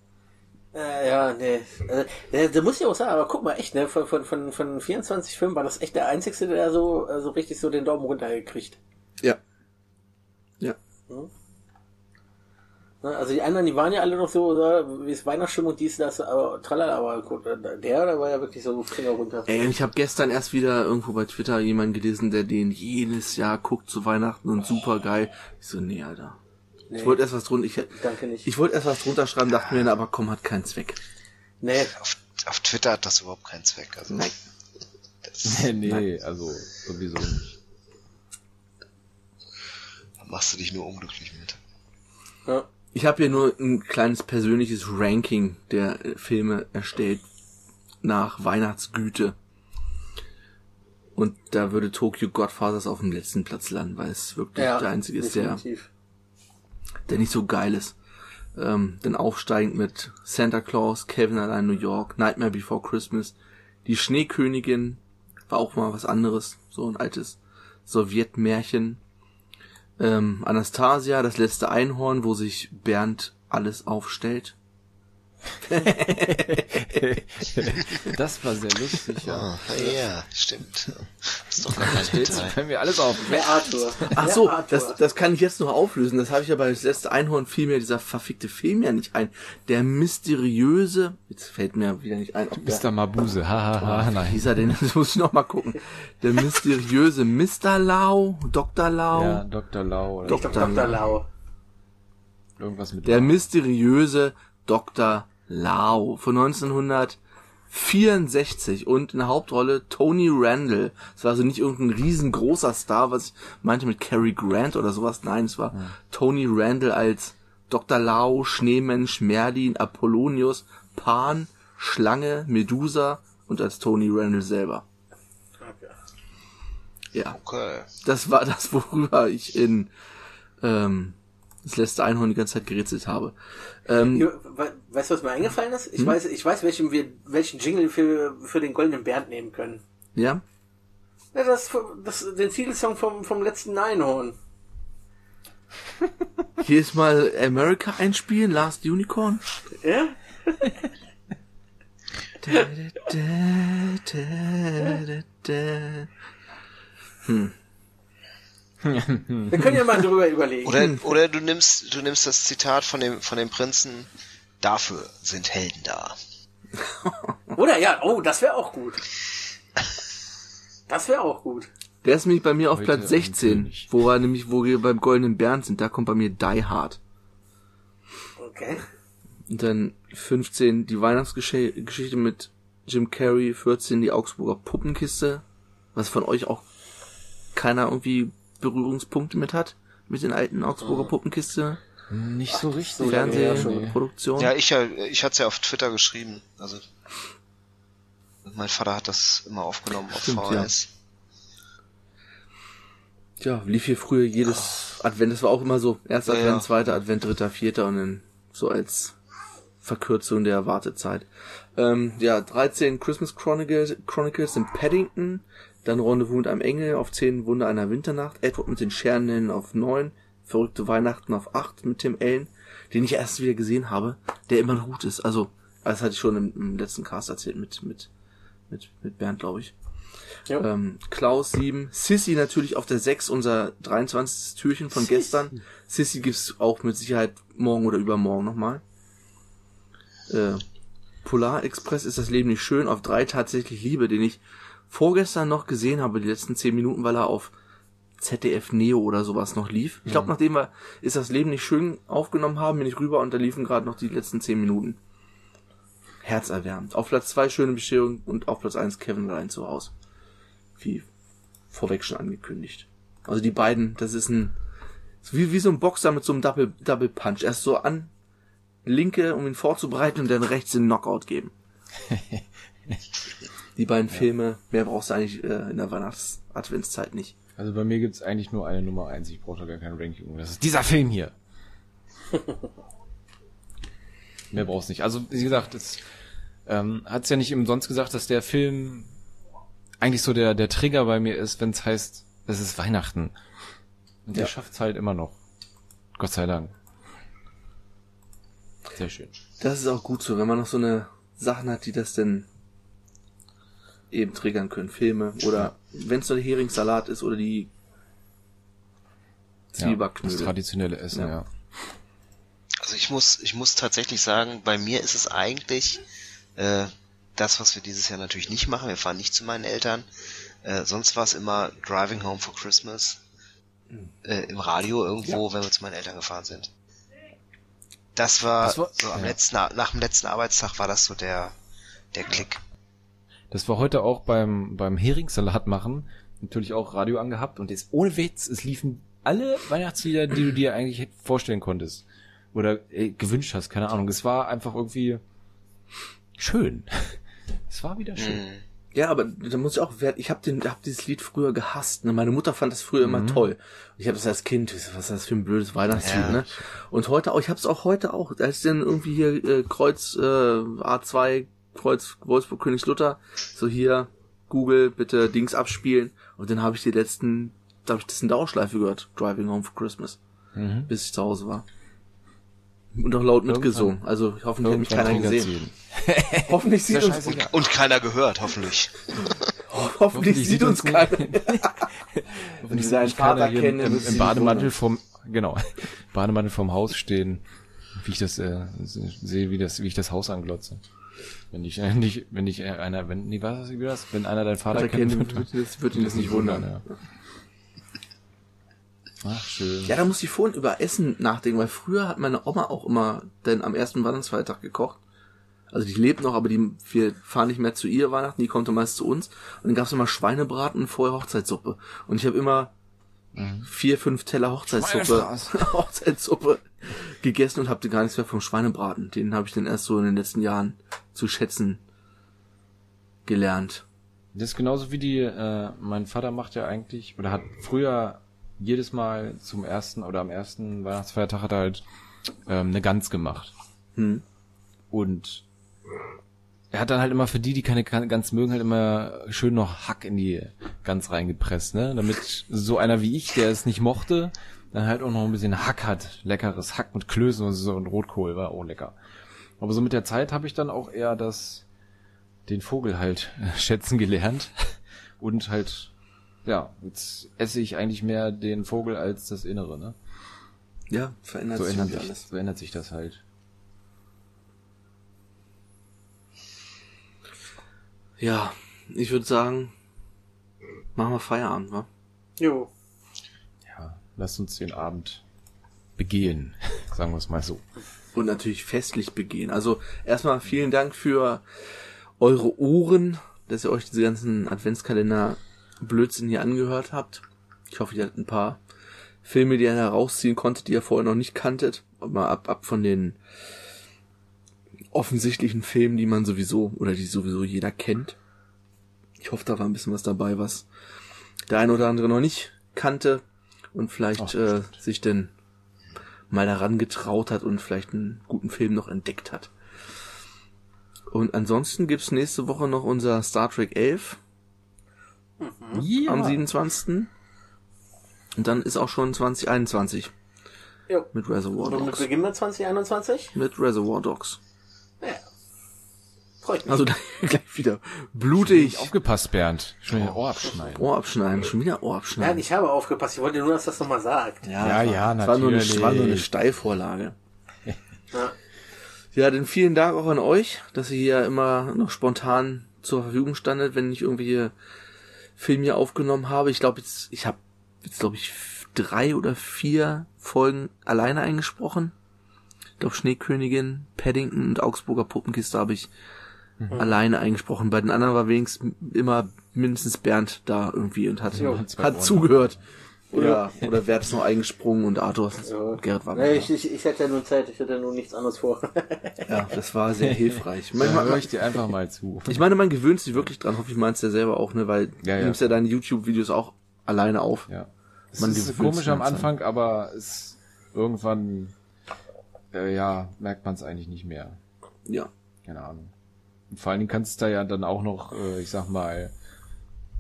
Äh, ja, nee. Also, äh, da muss ich auch sagen, aber guck mal, echt, ne, von, von, von, von 24 Filmen war das echt der einzigste, der so, äh, so richtig so den Daumen runtergekriegt. Ne, Also die anderen, die waren ja alle noch so, so wie es Weihnachtsstimmung, dies, das, aber tralala, aber gut, der, der war ja wirklich so Finger runter. Ey, und ich habe gestern erst wieder irgendwo bei Twitter jemanden gelesen, der den jedes Jahr guckt zu Weihnachten und super geil. Ich so, nee, Alter. Nee, Ich wollte erst was drunter, ich, danke nicht. ich wollte erst was drunter schreiben, dachte mir, aber komm, hat keinen Zweck. nee, Auf, auf Twitter hat das überhaupt keinen Zweck. Also, Nein. das, Nee, nee, also sowieso nicht. Machst du dich nur unglücklich mit. ja. Ich habe hier nur ein kleines persönliches Ranking der äh, Filme erstellt nach Weihnachtsgüte. Und da würde Tokyo Godfathers auf dem letzten Platz landen, weil es wirklich ja, der einzige ist, der, der nicht so geil ist. Ähm, dann aufsteigend mit Santa Claus, Kevin allein New York, Nightmare Before Christmas, Die Schneekönigin, war auch mal was anderes, so ein altes Sowjetmärchen. Ähm, Anastasia, das letzte Einhorn, wo sich Bernd alles aufstellt. Das war sehr lustig, ja. Ah, ja, stimmt. Ist doch gar kein Hinterhalt. können wir alles auf. Wer Arthur. Ach so, Arthur. das, das kann ich jetzt noch auflösen. Das habe ich aber das letzte Einhorn fiel mir dieser verfickte Film ja nicht ein. Der mysteriöse, jetzt fällt mir wieder nicht ein, ob der, Mr. Mabuse, hahaha, wie nein. hieß er denn? Das muss ich noch mal gucken. Der mysteriöse Mr. Lau, Dr. Lau, Ja, Dr. Lau oder Dok- Dr. Lau. irgendwas mit der Lau. mysteriöse Dr. Lau von 1964 und in der Hauptrolle Tony Randall. Es war also nicht irgendein riesengroßer Star, was ich meinte mit Cary Grant oder sowas. Nein, es war Tony Randall als Dr. Lau, Schneemensch, Merlin, Apollonius, Pan, Schlange, Medusa und als Tony Randall selber. Ja, Okay. das war das, worüber ich in ähm, das letzte Einhorn die ganze Zeit gerätselt habe. Ähm, Jo, we- Weißt du, was mir eingefallen ist? Ich weiß, ich weiß, welchen wir, welchen Jingle für, für den Goldenen Bernd nehmen können. ja, Ja, das, das, den Titelsong vom, vom letzten Einhorn. hier ist mal America einspielen, Last Unicorn. Ja? Da, da, da, da, da. Wir können ja mal drüber überlegen. Oder, oder du nimmst, du nimmst das Zitat von dem, von dem Prinzen, dafür sind Helden da. Oder ja, oh, das wäre auch gut. Das wäre auch gut. Der ist nämlich bei mir auf Heute Platz ein 16, König. wo wir nämlich, wo wir beim Goldenen Bären sind, da kommt bei mir Die Hard. Okay. Und dann 15 die Weihnachtsgeschichte mit Jim Carrey, 14 die Augsburger Puppenkiste, was von euch auch keiner irgendwie Berührungspunkte mit hat, mit den alten Augsburger Puppenkiste, Nicht so richtig. Fernsehproduktion. Ja, ich, ja, ich hatte es ja auf Twitter geschrieben. Also, mein Vater hat das immer aufgenommen auf Stimmt, VHS. Ja, lief hier früher jedes Advent, das war auch immer so, erster Ja, Advent, ja. zweiter Advent, dritter, vierter und dann so als Verkürzung der Wartezeit. Ähm, ja, 13 Christmas Chronicles, Chronicles in Paddington, dann Rendezvous mit einem Engel auf 10 Wunder einer Winternacht, Edward mit den Schernen auf 9, Verrückte Weihnachten auf 8 mit Tim Allen, den ich erst wieder gesehen habe, der immer noch gut ist. Also, das hatte ich schon im, im letzten Cast erzählt mit, mit, mit, mit Bernd, glaube ich. Ja. Ähm, Klaus 7. Sissy natürlich auf der 6, unser 23. Türchen von gestern. Sissy gibt's auch mit Sicherheit morgen oder übermorgen nochmal. Äh, Polar Express ist das Leben nicht schön. Auf 3 tatsächlich Liebe, den ich vorgestern noch gesehen habe, die letzten 10 Minuten, weil er auf ZDF Neo oder sowas noch lief. Ich glaube, nachdem wir ist das Leben nicht schön aufgenommen haben, bin ich rüber und da liefen gerade noch die letzten 10 Minuten. Herzerwärmend. Auf Platz 2 schöne Bescherung und auf Platz 1 Kevin allein zu Hause wie vorweg schon angekündigt. Also die beiden, das ist ein wie, wie so ein Boxer mit so einem Double, Double Punch. Erst so an linke, um ihn vorzubereiten und dann rechts den Knockout geben. die beiden Filme, mehr brauchst du eigentlich äh, in der Weihnachts-Adventszeit nicht. Also bei mir gibt's eigentlich nur eine Nummer eins. Ich brauche da gar kein Ranking. Das ist dieser Film hier. Mehr brauchst nicht. Also wie gesagt, es ähm, hat's ja nicht umsonst gesagt, dass der Film eigentlich so der der Trigger bei mir ist, wenn es heißt, es ist Weihnachten. Und der Ja. schafft's halt immer noch. Gott sei Dank. Sehr schön. Das ist auch gut so, wenn man noch so eine Sachen hat, die das denn eben triggern können. Filme oder wenn es nur der Heringssalat ist oder die Ja, das traditionelle Essen, Ja. ja. Also ich muss, ich muss tatsächlich sagen, bei mir ist es eigentlich äh, das, was wir dieses Jahr natürlich nicht machen. Wir fahren nicht zu meinen Eltern. Äh, sonst war es immer Driving Home for Christmas äh, im Radio irgendwo, wenn wir zu meinen Eltern gefahren sind. Das war, Das war- so am ja. letzten, nach dem letzten Arbeitstag war das so der der Klick. Das war heute auch beim, beim Heringssalat machen. Natürlich auch Radio angehabt und jetzt ohne Witz, es liefen alle Weihnachtslieder, die du dir eigentlich vorstellen konntest. Oder äh, gewünscht hast, keine Ahnung. Es war einfach irgendwie schön. Es war wieder schön. Hm. Ja, aber da muss ich auch wert, ich habe den hab dieses Lied früher gehasst, ne? Meine Mutter fand das früher immer toll. Und ich habe das als Kind, was ist das für ein blödes Weihnachtslied, Ja. ne? Und heute auch, ich habe es auch heute auch, als dann irgendwie hier äh, Kreuz äh, A2 Kreuz Wolfsburg Königslutter, so hier Google bitte Dings abspielen und dann habe ich die letzten, da habe ich das in Dauerschleife gehört, Driving Home for Christmas, Mhm. bis ich zu Hause war. Und auch laut mitgesungen. Also hoffentlich hat mich keiner Irgendwann gesehen. Hoffentlich sieht uns scheißegal. Und keiner gehört, hoffentlich. hoffentlich, sieht uns keiner. Wenn ich seinen Vater hier kenne, im, im Bademantel vom, genau, Bademantel vom Haus stehen, wie ich das äh, sehe, wie das, wie ich das Haus anglotze. Wenn ich, äh, nicht, wenn ich äh, einer, wenn, nee, was wie das? Wenn einer deinen Vater kennt, kennt, wird, wird, wird ihn das nicht wundern. ja. Ach, schön. Ja, da muss ich vorhin über Essen nachdenken, weil früher hat meine Oma auch immer denn am ersten Weihnachtsfeiertag gekocht. Also die lebt noch, aber die, wir fahren nicht mehr zu ihr Weihnachten, die kommt meist zu uns. Und dann gab's immer Schweinebraten und vorher Hochzeitssuppe. Und ich habe immer vier, fünch Teller Hochzeitssuppe. Hochzeitssuppe gegessen und habe gar nichts mehr vom Schweinebraten. Den habe ich dann erst so in den letzten Jahren zu schätzen gelernt. Das ist genauso wie die, äh, mein Vater macht ja eigentlich, oder hat früher jedes Mal zum ersten oder am ersten Weihnachtsfeiertag hat er halt ähm, eine Gans gemacht. Hm. Und er hat dann halt immer für die, die keine Gans mögen, halt immer schön noch Hack in die Gans reingepresst, ne? Damit so einer wie ich, der es nicht mochte, dann halt auch noch ein bisschen Hack hat. Leckeres Hack mit Klößen und so und Rotkohl war auch lecker. Aber so mit der Zeit habe ich dann auch eher das, den Vogel halt schätzen gelernt. Und halt, ja, jetzt esse ich eigentlich mehr den Vogel als das Innere, ne? Ja, verändert So sich ändert, sich, alles. so ändert sich das halt. Ja, ich würde sagen, machen wir Feierabend, wa? Jo. Ja, lasst uns den Abend begehen, sagen wir es mal so. Und natürlich festlich begehen. Also erstmal vielen Dank für eure Ohren, dass ihr euch diese ganzen Adventskalender Blödsinn hier angehört habt. Ich hoffe, ihr hattet ein paar Filme, die ihr herausziehen konntet, die ihr vorher noch nicht kanntet. Mal ab, ab von den offensichtlichen Filmen, die man sowieso oder die sowieso jeder kennt. Ich hoffe, da war ein bisschen was dabei, was der ein oder andere noch nicht kannte und vielleicht Ach, äh, sich denn mal daran getraut hat und vielleicht einen guten Film noch entdeckt hat. Und ansonsten gibt's nächste Woche noch unser Star Trek 11 Ja. am 27. Und dann ist auch schon 2021 Jo. mit Reservoir Womit Dogs. beginnen wir 2021? Mit Reservoir Dogs. Ja. Freut mich. Also gleich wieder blutig. Aufgepasst, Bernd. Schon den Ohr abschneiden. Ohr abschneiden, schon wieder Ohr ja, abschneiden. ich habe aufgepasst. Ich wollte nur, dass das nochmal sagt. Ja, ja, war, es war nur eine, es war nur eine natürlich. Steilvorlage. Ja. Ja, dann vielen Dank auch an euch, dass ihr hier immer noch spontan zur Verfügung standet, wenn ich irgendwelche Filme hier aufgenommen habe. Ich glaube jetzt, ich habe jetzt glaube ich drei oder vier Folgen alleine eingesprochen. Ich glaube Schneekönigin, Paddington und Augsburger Puppenkiste habe ich alleine eingesprochen. Bei den anderen war wenigstens immer mindestens Bernd da irgendwie und hat, Jo. hat zugehört. Oder, oder wer hat es noch eingesprungen und Arthur, Ja. Gerrit war Nee, ich, ich, ich hätte ja nur Zeit, ich hätte ja nur nichts anderes vor. Ja, das war sehr hilfreich. Manchmal, höre ich dir einfach mal zu. Ich meine, man gewöhnt sich wirklich dran, hoffe ich meinst ja selber auch, ne, weil Ja, du ja. nimmst ja deine YouTube-Videos auch alleine auf. Ja. Es Man ist komisch am. Anfang, aber es irgendwann äh, ja, merkt man es eigentlich nicht mehr. Ja. Keine Ahnung. Vor allen Dingen kannst du da ja dann auch noch, äh, ich sag mal,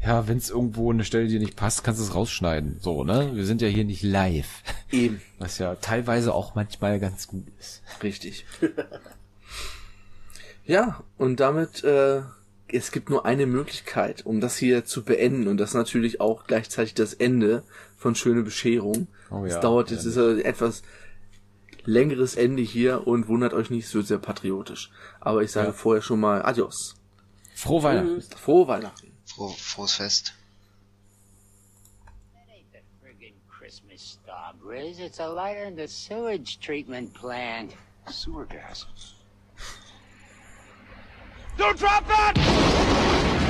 ja, wenn es irgendwo eine Stelle dir nicht passt, kannst du es rausschneiden. So, ne? Wir sind ja hier nicht live. Eben. Was ja teilweise auch manchmal ganz gut ist. Richtig. ja, und damit, äh, es gibt nur eine Möglichkeit, um das hier zu beenden und das natürlich auch gleichzeitig das Ende von Schöne Bescherung. Oh es ja, dauert jetzt, ist ehrlich. ein etwas längeres Ende hier und wundert euch nicht, es wird sehr patriotisch. Aber ich sage Ja. vorher schon mal Adios. Frohe Weihnachten. Frohe Weihnachten. Froh, frohes Fest. ain't the friggin' Christmas star, Briz. It's a lighter in the sewage treatment plant. Sewer gas. Don't drop that!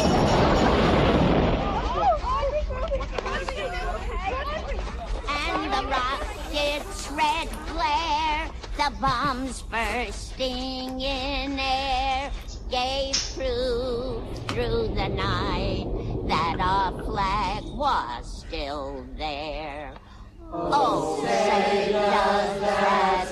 and rocket's red glare, the bombs bursting in air, gave proof through the night that our flag was still there. Oh, say does that